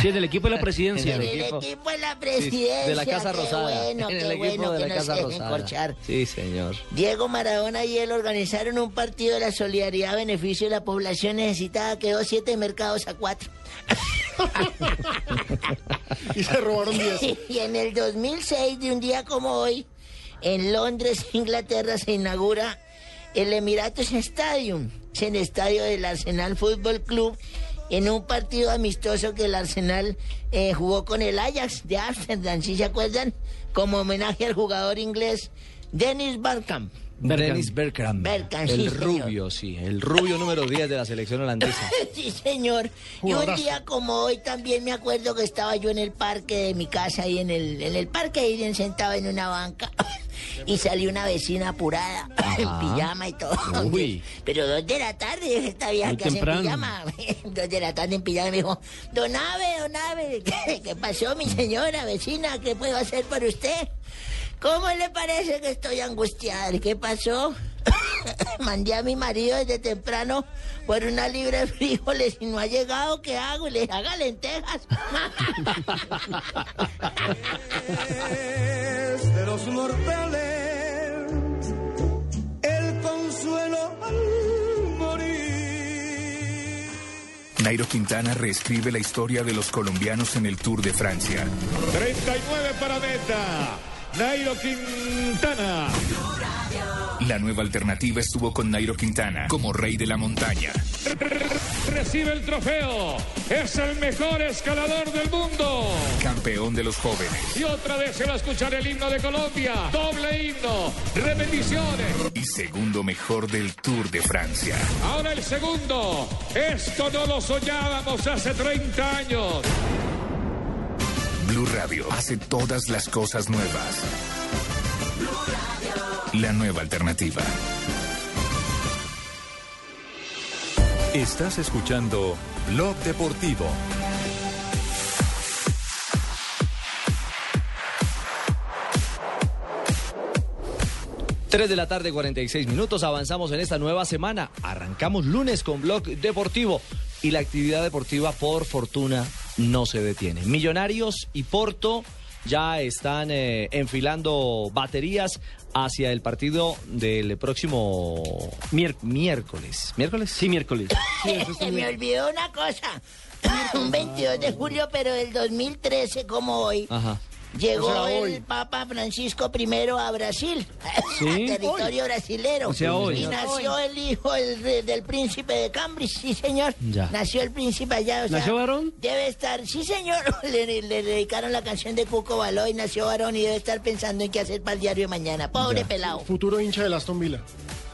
Sí, del equipo de la presidencia. En el equipo de la presidencia. de la Casa qué Rosada. Bueno, en qué el equipo bueno de que la Casa dejen Rosada. corchar. Sí, señor. Diego Maradona y él organizaron un partido de la solidaridad a beneficio de la población necesitada. Quedó siete mercados a cuatro. y se robaron 10. y en el 2006, de un día como hoy, en Londres, Inglaterra, se inaugura el Emirates Stadium. Es el estadio del Arsenal Fútbol Club. En un partido amistoso que el Arsenal eh, jugó con el Ajax de Amsterdam, ¿sí se acuerdan? Como homenaje al jugador inglés Dennis Bergkamp. Dennis Bergkamp. Bergkamp, sí, el señor. rubio, sí. El rubio número 10 de la selección holandesa. Sí, señor. Y un día como hoy también me acuerdo que estaba yo en el parque de mi casa, ahí en el, en el parque, ahí sentado en una banca, y salió una vecina apurada, en pijama y todo. Uy. Pero dos de la tarde, esta vieja Muy que hace en temprano. pijama. dos de la tarde en pijama, me dijo, don Ave, don Ave, ¿qué, qué pasó, mi señora vecina? ¿Qué puedo hacer por usted? ¿Cómo le parece que estoy angustiada? ¿Qué pasó? Mandé a mi marido desde temprano por una libre de frijoles y no ha llegado. ¿Qué hago? Le haga lentejas. de los mortales el consuelo al morir. Nairo Quintana reescribe la historia de los colombianos en el Tour de Francia. 39 para meta. Nairo Quintana. La nueva alternativa estuvo con Nairo Quintana como rey de la montaña. Recibe el trofeo. Es el mejor escalador del mundo. Campeón de los jóvenes Y otra vez se va a escuchar el himno de Colombia. Doble himno. Repeticiones. y segundo mejor del Tour de Francia. Ahora el segundo. Esto no lo soñábamos hace 30 años. Blue Radio hace todas las cosas nuevas. La nueva alternativa. Estás escuchando Blog Deportivo. Tres de la tarde, 46 minutos. Avanzamos en esta nueva semana. Arrancamos lunes con Blog Deportivo. Y la actividad deportiva, por fortuna, no se detiene. Millonarios y Porto ya están eh, enfilando baterías hacia el partido del próximo miércoles. ¿Miércoles? Sí, miércoles. Se me olvidó una cosa. Un 22 de julio, pero del 2013, como hoy, Ajá. Llegó O sea, el hoy. Papa Francisco I a Brasil, Sí. a territorio brasilero. O sea, hoy. Y nació el hijo del príncipe de Cambridge, sí, señor. Ya. Nació el príncipe allá. o sea, ¿Nació varón? Debe estar, sí, señor. Le, le dedicaron la canción de Cuco Baló y nació varón y debe estar pensando en qué hacer para el diario de mañana. Pobre pelado. Futuro hincha del Aston Villa.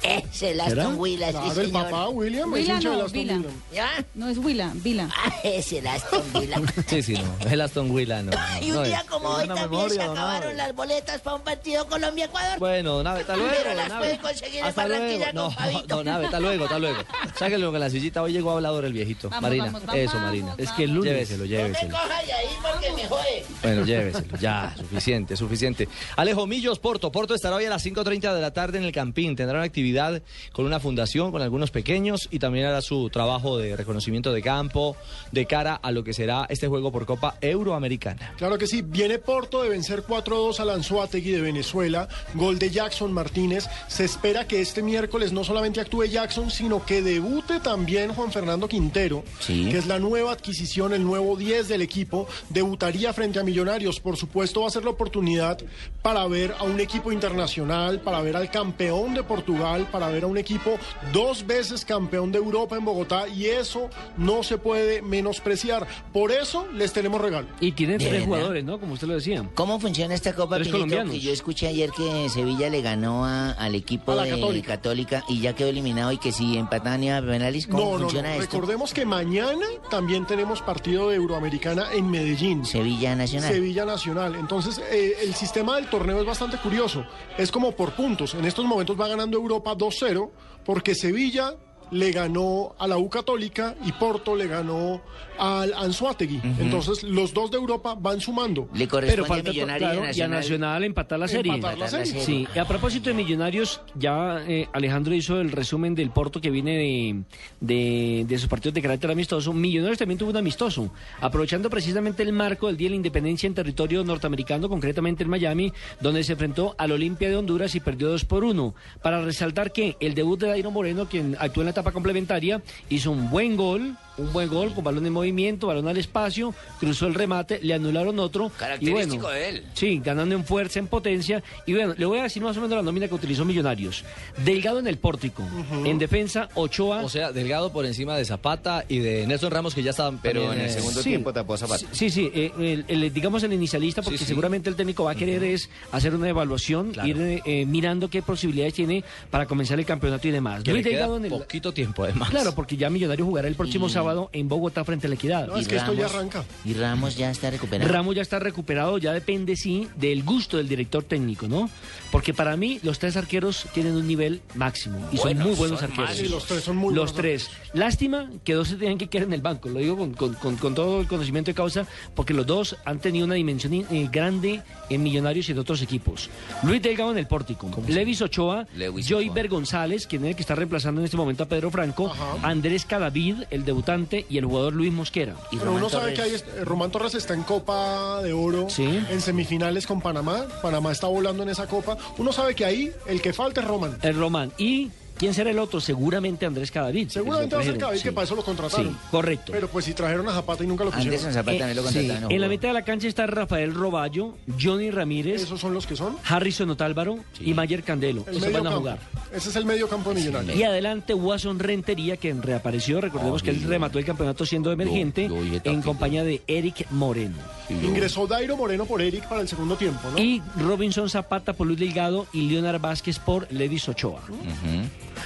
Es el Aston Villa, sí, Claro, el señor. papá William es Willa hincha del no, Aston. Villa. ¿Ya? No es Willa, Vila. Ah, es el Aston Villa. Sí, sí, no. El Aston Villa, no. no, Y un no día es. como hoy también se acabaron las boletas para un partido Colombia-Ecuador. Bueno, Nave, hasta luego. Pero las Nave. pueden conseguir en Hasta luego. Barranquilla No, con no, Nave, hasta luego, hasta luego. Sáquenlo con la sillita. Hoy llegó hablador el viejito. Vamos, Marina, vamos, vamos, eso, vamos, Marina. Es que el lunes- Lléveselo, No me lléveselo. coja de ahí porque me jode. Bueno, lléveselo. Ya, suficiente, suficiente. Alejo Millos, Porto. Porto estará hoy a las 5.30 de la tarde en el Campín. Tendrá una actividad con una fundación, con algunos pequeños y también hará su trabajo de reconocimiento de campo de cara a lo que será este juego por Copa Euroamericana. Claro que sí, viene Porto de vencer 4-2 al Anzuategui de Venezuela, gol de Jackson Martínez. Se espera que este miércoles no solamente actúe Jackson, sino que debute también Juan Fernando Quintero, que es la nueva adquisición, el nuevo 10 del equipo. Debutaría frente a Millonarios. Por supuesto, va a ser la oportunidad para ver a un equipo internacional, para ver al campeón de Portugal, para ver a un equipo dos veces campeón de Europa en Bogotá y eso no se puede menospreciar. Por eso les tenemos regalo. Y tienen ¿De tres verdad? jugadores, ¿no? Como usted lo decía. ¿Cómo funciona esta Copa. Que yo escuché ayer que Sevilla le ganó a- al equipo A la de Católica. Católica. y ya quedó eliminado y que si empatan a penales, ¿cómo No, no, no. funciona esto? Recordemos que mañana también tenemos partido de Euroamericana en Medellín. Sevilla Nacional. Sevilla Nacional. Entonces, eh, el sistema del torneo es bastante curioso. Es como por puntos. En estos momentos va ganando Europa 2-0 porque Sevilla le ganó a la U Católica y Porto le ganó al Anzuategui. Entonces, los dos de Europa van sumando. Le Pero falta claro, y a Nacional empatar la serie. Empatar la serie. Sí, y a propósito de Millonarios, ya eh, Alejandro hizo el resumen del Porto que viene de, de, de sus partidos de carácter amistoso. Millonarios también tuvo un amistoso, aprovechando precisamente el marco del Día de la Independencia en territorio norteamericano, concretamente en Miami, donde se enfrentó al Olimpia de Honduras y perdió 2 por 1. Para resaltar que el debut de Dairo Moreno, quien actuó en la etapa complementaria, hizo un buen gol. Un buen gol con balón en movimiento, balón al espacio, cruzó el remate, le anularon otro. y Característico bueno, de él. Sí, ganando en fuerza, en potencia. Y bueno, le voy a decir más o menos la nómina que utilizó Millonarios. Delgado en el pórtico. En defensa, Ochoa. O sea, Delgado por encima de Zapata y de Nelson Ramos, que ya estaban. Pero también, en el eh, segundo sí. tiempo tapó a Zapata. Sí, sí, eh, el- el- digamos el inicialista, porque Sí, sí. seguramente el técnico va a querer es hacer una evaluación, ir eh, mirando qué posibilidades tiene para comenzar el campeonato y demás. Que le Luis queda Delgado en el- poquito tiempo, además. Claro, porque ya Millonario jugará el próximo Y- sábado en Bogotá frente a la Equidad. No, es que esto ya arranca. Y Ramos ya está recuperado. Ramos ya está recuperado, ya depende, sí, del gusto del director técnico, ¿no? Porque para mí los tres arqueros tienen un nivel máximo y son muy buenos son arqueros. Sí, los tres son muy Los buenos tres. Lástima que dos se tenían que quedar en el banco, lo digo con, con- con- con todo el conocimiento de causa, porque los dos han tenido una dimensión eh, grande en Millonarios y en otros equipos. Luis Delgado en el pórtico, Levis Ochoa, Lewis Joyber González, quien es el que está reemplazando en este momento a Pedro Franco, Andrés Cadavid, el debutante, y el jugador Luis Mosquera. Y Pero Román uno sabe Torres. que hay, eh, Román Torres está en Copa de Oro, en semifinales con Panamá. Panamá está volando en esa copa. Uno sabe que ahí el que falta es Román. El Román. ¿Y quién será el otro? Seguramente Andrés Cadavid. Seguramente va a ser Cadavid, Sí. que para eso lo contrataron. Sí, correcto. Pero pues si trajeron a Zapata y nunca lo pusieron. Eh, sí, En la mitad de la cancha está Rafael Roballo, Johnny Ramírez. ¿Esos son los que son? Harrison Otálvaro y Mayer Candelo. El Esos van a campo. jugar. Ese es el medio campo de Millonarios. Y adelante Watson Rentería, quien reapareció. Recordemos que él remató el campeonato siendo emergente en compañía de Eric Moreno. Ingresó Dairo Moreno por Eric para el segundo tiempo, ¿no? Y Robinson Zapata por Luis Delgado y Leonard Vázquez por Levis Ochoa.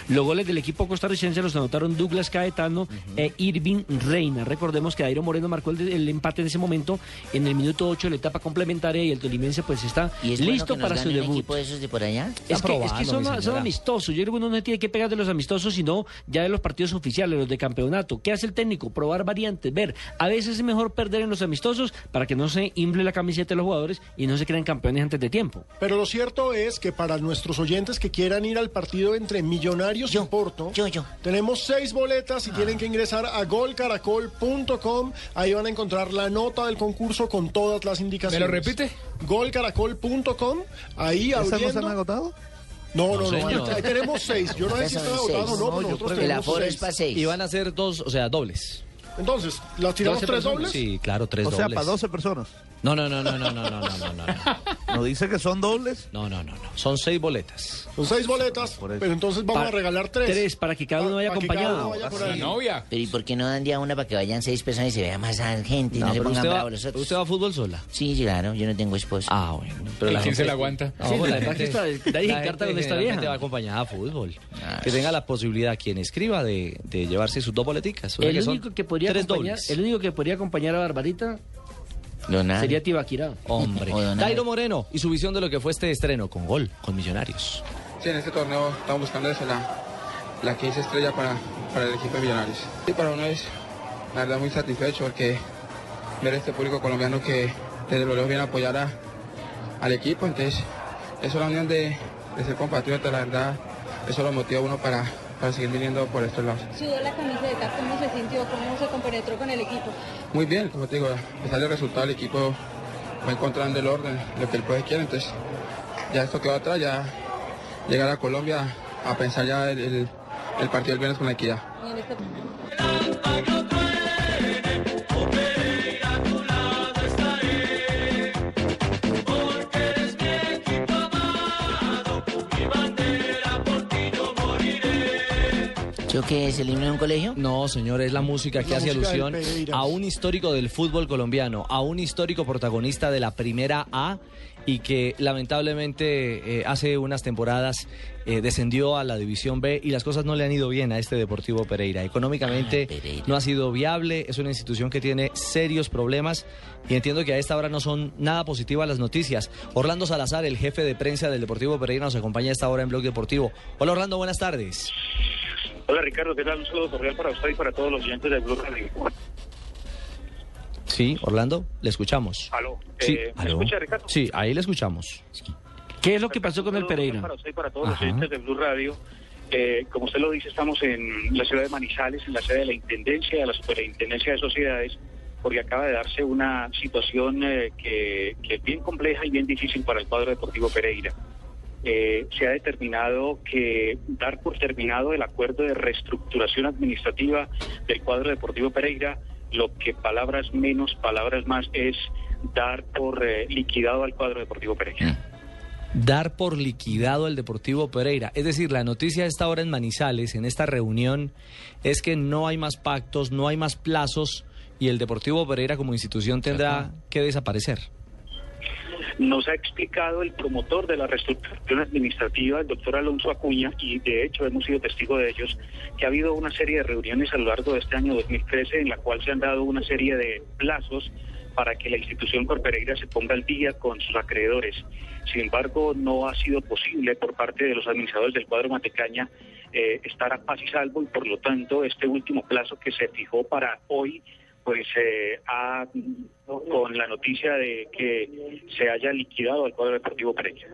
Los goles del equipo costarricense los anotaron Douglas Caetano e Irving Reina. Recordemos que Dairo Moreno marcó el, el empate en ese momento en el minuto 8 de la etapa complementaria y el tolimense pues está ¿Y es bueno listo nos para su un debut. equipo de esos de por allá? Es que, es que son, son amistosos. Yo creo que uno no tiene que pegar de los amistosos, sino ya de los partidos oficiales, los de campeonato. ¿Qué hace el técnico? Probar variantes, ver. A veces es mejor perder en los amistosos para que no se infle la camiseta de los jugadores y no se crean campeones antes de tiempo. Pero lo cierto es que para nuestros oyentes que quieran ir al partido entre Millonarios y Porto, tenemos seis boletas y tienen que ingresar a golcaracol.com. Ahí van a encontrar la nota del concurso con todas las indicaciones. ¿Me lo repite? Golcaracol.com. Ahí ¿Esas no abriendo. se han agotado? No, no, No, no, señor. ahí tenemos seis. Yo no sé si están agotados o no, pero nosotros tenemos seis. Y van a ser dos, o sea, dobles. Entonces, ¿las tiramos 12 tres personas. dobles? Sí, claro, tres O sea, dobles. para 12 personas. No, no, no, no, no, no, no, no, no, no. ¿No dice que son dobles? No, no, no, no. Son seis boletas. Son seis boletas, pero entonces vamos Pa- a regalar tres. Tres, para que cada uno vaya acompañado. uno vaya por La novia. Pero ¿y por qué no dan día una para que vayan seis personas y se vea más gente y no, No, se pero pongan usted va- bravos los otros? ¿Usted va a fútbol sola? Sí, claro, yo no tengo esposo. Ah, bueno. ¿Y quién gente- se la aguanta? No, Sí, la verdad que está- ahí gente donde está vieja. va acompañada a fútbol. que tenga la posibilidad, quien escriba, de, de llevarse sus dos boleticas. O sea El que son único que podría tres acompañar, dobles. el único que podría acompañar a Barbarita Sería Tibaquirá. Hombre. Dairo Moreno y su visión de lo que fue este estreno con gol, con Millonarios. Sí, en este torneo estamos buscando eso, la, la 15 estrella para, para el equipo de Millonarios. Y para uno es, la verdad, muy satisfecho porque ver este público colombiano que desde lo lejos viene a apoyar a- al equipo. Entonces, eso es la unión de, de ser compatriotas, la verdad, eso lo motiva a uno para, para seguir viniendo por estos lados. Sudó la camiseta, ¿cómo se sintió? ¿Cómo se compenetró con el equipo? Muy bien, como te digo, a pesar del resultado, el equipo va encontrando el orden, lo que el pueblo quiere, entonces ya esto quedó atrás, ya llegar a Colombia a pensar ya el, el- el partido del viernes con la equidad. ¿Yo qué es el himno de un colegio? No, señor, es la música que La hace música alusión a un histórico del fútbol colombiano, a un histórico protagonista de la primera A y que lamentablemente eh, hace unas temporadas eh, descendió a la división B y las cosas no le han ido bien a este Deportivo Pereira. Económicamente no ha sido viable, es una institución que tiene serios problemas y entiendo que a esta hora no son nada positivas las noticias. Orlando Salazar, el jefe de prensa del Deportivo Pereira, nos acompaña a esta hora en Blog Deportivo. Hola Orlando, buenas tardes. Hola Ricardo, ¿qué tal? Un saludo cordial para usted y para todos los oyentes del Blue Radio. Sí, Orlando, le escuchamos. Aló, Sí, eh, ¿me aló. escucha Ricardo? Sí, ahí le escuchamos. ¿Qué es lo que pasó con el Pereira? Para usted y para todos Ajá. los oyentes del Blue Radio. Eh, como usted lo dice, estamos en la ciudad de Manizales, en la sede de la Intendencia, de la Superintendencia de Sociedades, porque acaba de darse una situación eh, que, que es bien compleja y bien difícil para el cuadro deportivo Pereira. Eh, se ha determinado que dar por terminado el acuerdo de reestructuración administrativa del cuadro deportivo Pereira, lo que palabras menos, palabras más es dar por eh, liquidado al cuadro deportivo Pereira. Dar por liquidado el Deportivo Pereira. Es decir, la noticia a esta hora en Manizales, en esta reunión, es que no hay más pactos, no hay más plazos y el Deportivo Pereira como institución tendrá que desaparecer. Nos ha explicado el promotor de la reestructuración administrativa, el doctor Alonso Acuña, y de hecho hemos sido testigos de ellos, que ha habido una serie de reuniones a lo largo de este año 2013 en la cual se han dado una serie de plazos para que la institución Corpereira se ponga al día con sus acreedores. Sin embargo, no ha sido posible por parte de los administradores del cuadro Matecaña eh, estar a paz y salvo y por lo tanto este último plazo que se fijó para hoy pues eh, ha, con la noticia de que se haya liquidado al cuadro deportivo Pereira.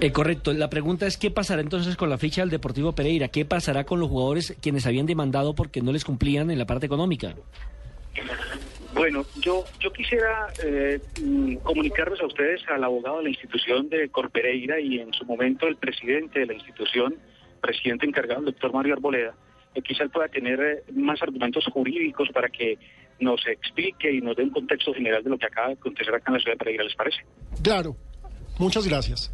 Eh, correcto. La pregunta es qué pasará entonces con la ficha del Deportivo Pereira. ¿Qué pasará con los jugadores quienes habían demandado porque no les cumplían en la parte económica? Bueno, yo, yo quisiera eh, mm, comunicarles a ustedes al abogado de la institución de Corpereira y en su momento el presidente de la institución, presidente encargado, el doctor Mario Arboleda, que quizá él pueda tener eh, más argumentos jurídicos para que nos explique y nos dé un contexto general de lo que acaba de acontecer acá en la ciudad de Pereira, ¿les parece? Claro. Muchas gracias.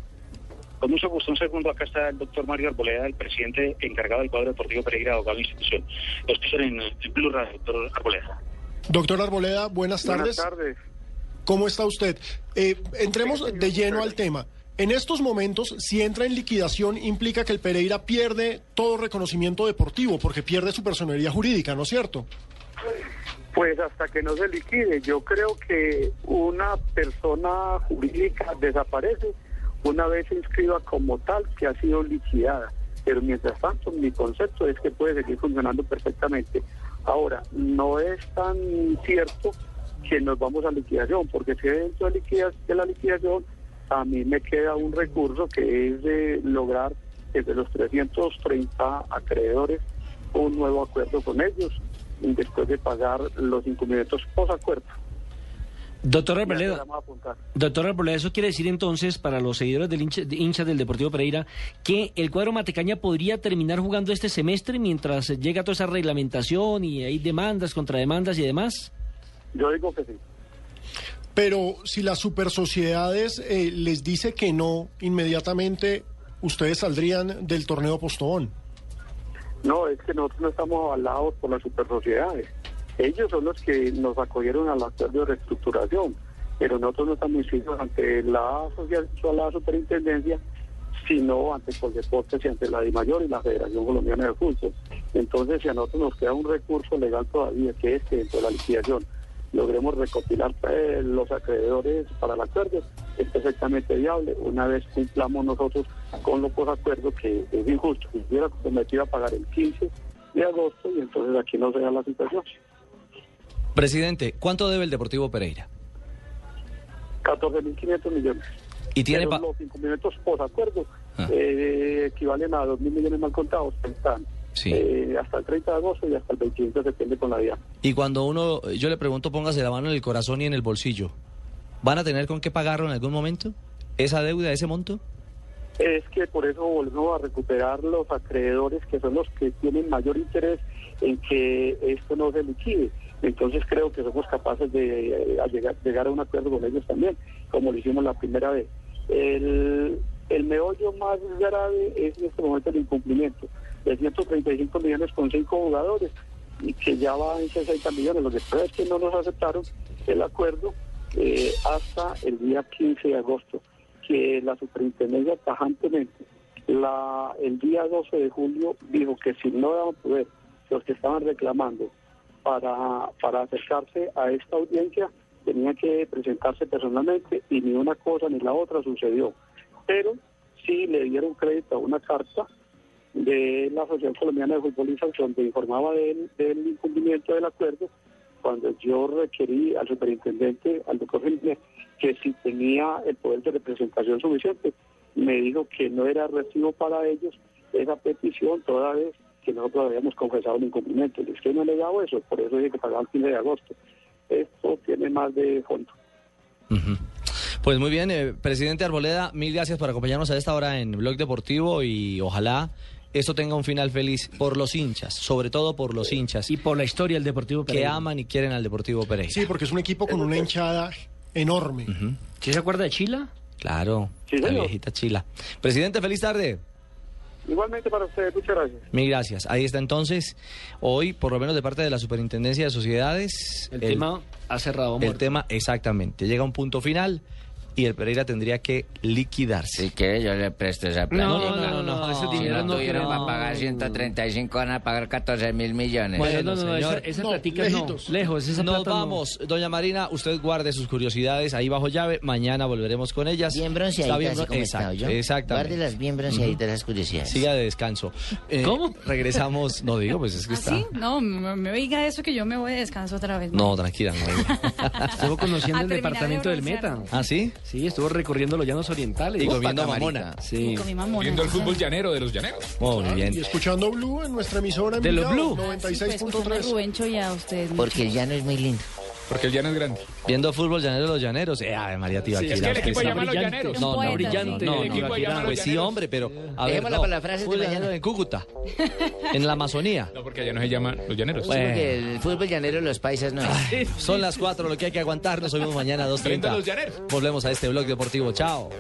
Con mucho gusto, un segundo, acá está el doctor Mario Arboleda, el presidente encargado del cuadro deportivo Pereira, abogado de la institución. Lo escuchan en, en Blue Radio, doctor Arboleda. Doctor Arboleda, buenas tardes. Buenas tardes. ¿Cómo está usted? Eh, entremos de lleno al tema. En estos momentos, si entra en liquidación, implica que el Pereira pierde todo reconocimiento deportivo, porque pierde su personería jurídica, ¿no es cierto? Pues hasta que no se liquide, yo creo que una persona jurídica desaparece una vez inscriba como tal que ha sido liquidada. Pero mientras tanto, mi concepto es que puede seguir funcionando perfectamente. Ahora, no es tan cierto que nos vamos a liquidación, porque si dentro de la liquidación a mí me queda un recurso que es de lograr desde los 330 acreedores un nuevo acuerdo con ellos después de pagar los incumplimientos post acuerdo. Doctor Ya Arboleda, se la vamos a apuntar. doctor Arboleda, eso quiere decir entonces para los seguidores del hincha, de hinchas del Deportivo Pereira que el cuadro Matecaña podría terminar jugando este semestre mientras llega toda esa reglamentación y hay demandas, contrademandas y demás. Yo digo que sí. Pero si las supersociedades eh, les dice que no, inmediatamente ustedes saldrían del torneo Postobón. No, es que nosotros no estamos avalados por las supersociedades. Ellos son los que nos acogieron al acuerdo de reestructuración, pero nosotros no estamos inscritos ante la superintendencia, sino ante Coldeportes y ante la DIMAYOR y la Federación Colombiana de Fútbol. Entonces, si a nosotros nos queda un recurso legal todavía, que es que dentro de la liquidación logremos recopilar eh, los acreedores para el acuerdo, es perfectamente viable. Una vez cumplamos nosotros con los posacuerdos, que es injusto, que hubiera comprometido a pagar el 15 de agosto y entonces aquí no se da la situación. Presidente, ¿cuánto debe el Deportivo Pereira? 14.500 millones. ¿Y tiene Pero los incumplimientos posacuerdo eh, equivalen a 2 mil millones mal contados, están Sí. eh, hasta el 30 de agosto y hasta el 25 de septiembre con la DIAN. Y cuando uno, yo le pregunto, póngase la mano en el corazón y en el bolsillo. ¿Van a tener con qué pagarlo en algún momento? ¿Esa deuda, ese monto? Es que por eso volvemos a recuperar los acreedores que son los que tienen mayor interés en que esto no se liquide. Entonces creo que somos capaces de eh, llegar, llegar a un acuerdo con ellos también, como lo hicimos la primera vez. El, el meollo más grave es en este momento el incumplimiento de 135 millones con cinco jugadores y que ya va en 60 millones. Lo que pasa es que no nos aceptaron el acuerdo eh, hasta el día 15 de agosto, que la superintendencia tajantemente la, el día 12 de julio dijo que si no daban poder los que estaban reclamando para, para acercarse a esta audiencia tenían que presentarse personalmente y ni una cosa ni la otra sucedió. Pero sí le dieron crédito a una carta de la Asociación Colombiana de Futbolistas donde informaba del, del incumplimiento del acuerdo cuando yo requerí al superintendente, al doctor Felipe, que si tenía el poder de representación suficiente, me dijo que no era recibo para ellos esa petición toda vez que nosotros habíamos confesado el incumplimiento. Es que no le he dado eso, por eso dije que pagaba el 15 de agosto. Esto tiene más de fondo. Pues muy bien, eh, presidente Arboleda, mil gracias por acompañarnos a esta hora en Blog Deportivo y ojalá esto tenga un final feliz por los hinchas, sobre todo por los hinchas. Y por la historia del Deportivo Que aman y quieren al Deportivo Pereira. Sí, porque es un equipo con una hinchada enorme. ¿Sí se acuerda de Chila? Claro, Sí, la viejita chila. Presidente, feliz tarde. Igualmente para ustedes, muchas gracias. Mil gracias. Ahí está entonces, hoy, por lo menos de parte de la Superintendencia de Sociedades, El tema ha cerrado. El muerto. tema, exactamente. Llega a un punto final y el Pereira tendría que liquidarse. Si quiere, yo le presto esa plata. No, no, no, no, ese Si dinero no tuvieron para pagar 135, van a pagar 14 mil millones. Bueno, no, no, esa, señor. esa platica no. Lejos, esa Nos plata no. vamos, doña Marina, usted guarde sus curiosidades ahí bajo llave, mañana volveremos con ellas. Bien bronceaditas, bien así bron- como Exacto, ¿oyó? exactamente. Guárdelas bien bronceaditas las curiosidades. Siga de descanso. Eh, ¿Cómo? Regresamos, no digo, pues es que ¿Ah, está. sí? No, me, oiga eso que yo me voy de descanso otra vez. No, tranquila, no. Estuvo conociendo el departamento del Meta. ¿Ah, sí? Sí, estuvo recorriendo los llanos orientales. Y comiendo mamona. Sí. Mi mamona. Viendo el fútbol llanero de los llaneros. Oh, muy bien. Y escuchando Blue en nuestra emisora en De los Blue. Sí, pues, escuchando a 96.3. Rubencho y a usted. Porque el llano es muy lindo. Porque el llano es grande. Viendo fútbol llanero de los llaneros. Eh, Ave María Sí, es Tibaquira. que el equipo llama a los llaneros. No, no, brillante. sí. No, El equipo llama pues sí, hombre, pero a ver, Dejémosla no, para la frase fútbol llanero en Cúcuta, en la Amazonía. No, porque allá no se llama los llaneros. Sí, porque el fútbol llanero los paisas no es. Son las 4, lo que hay que aguantar. Nos oímos mañana a Frente a 2.30. los llaneros. Volvemos a este blog deportivo. Chao.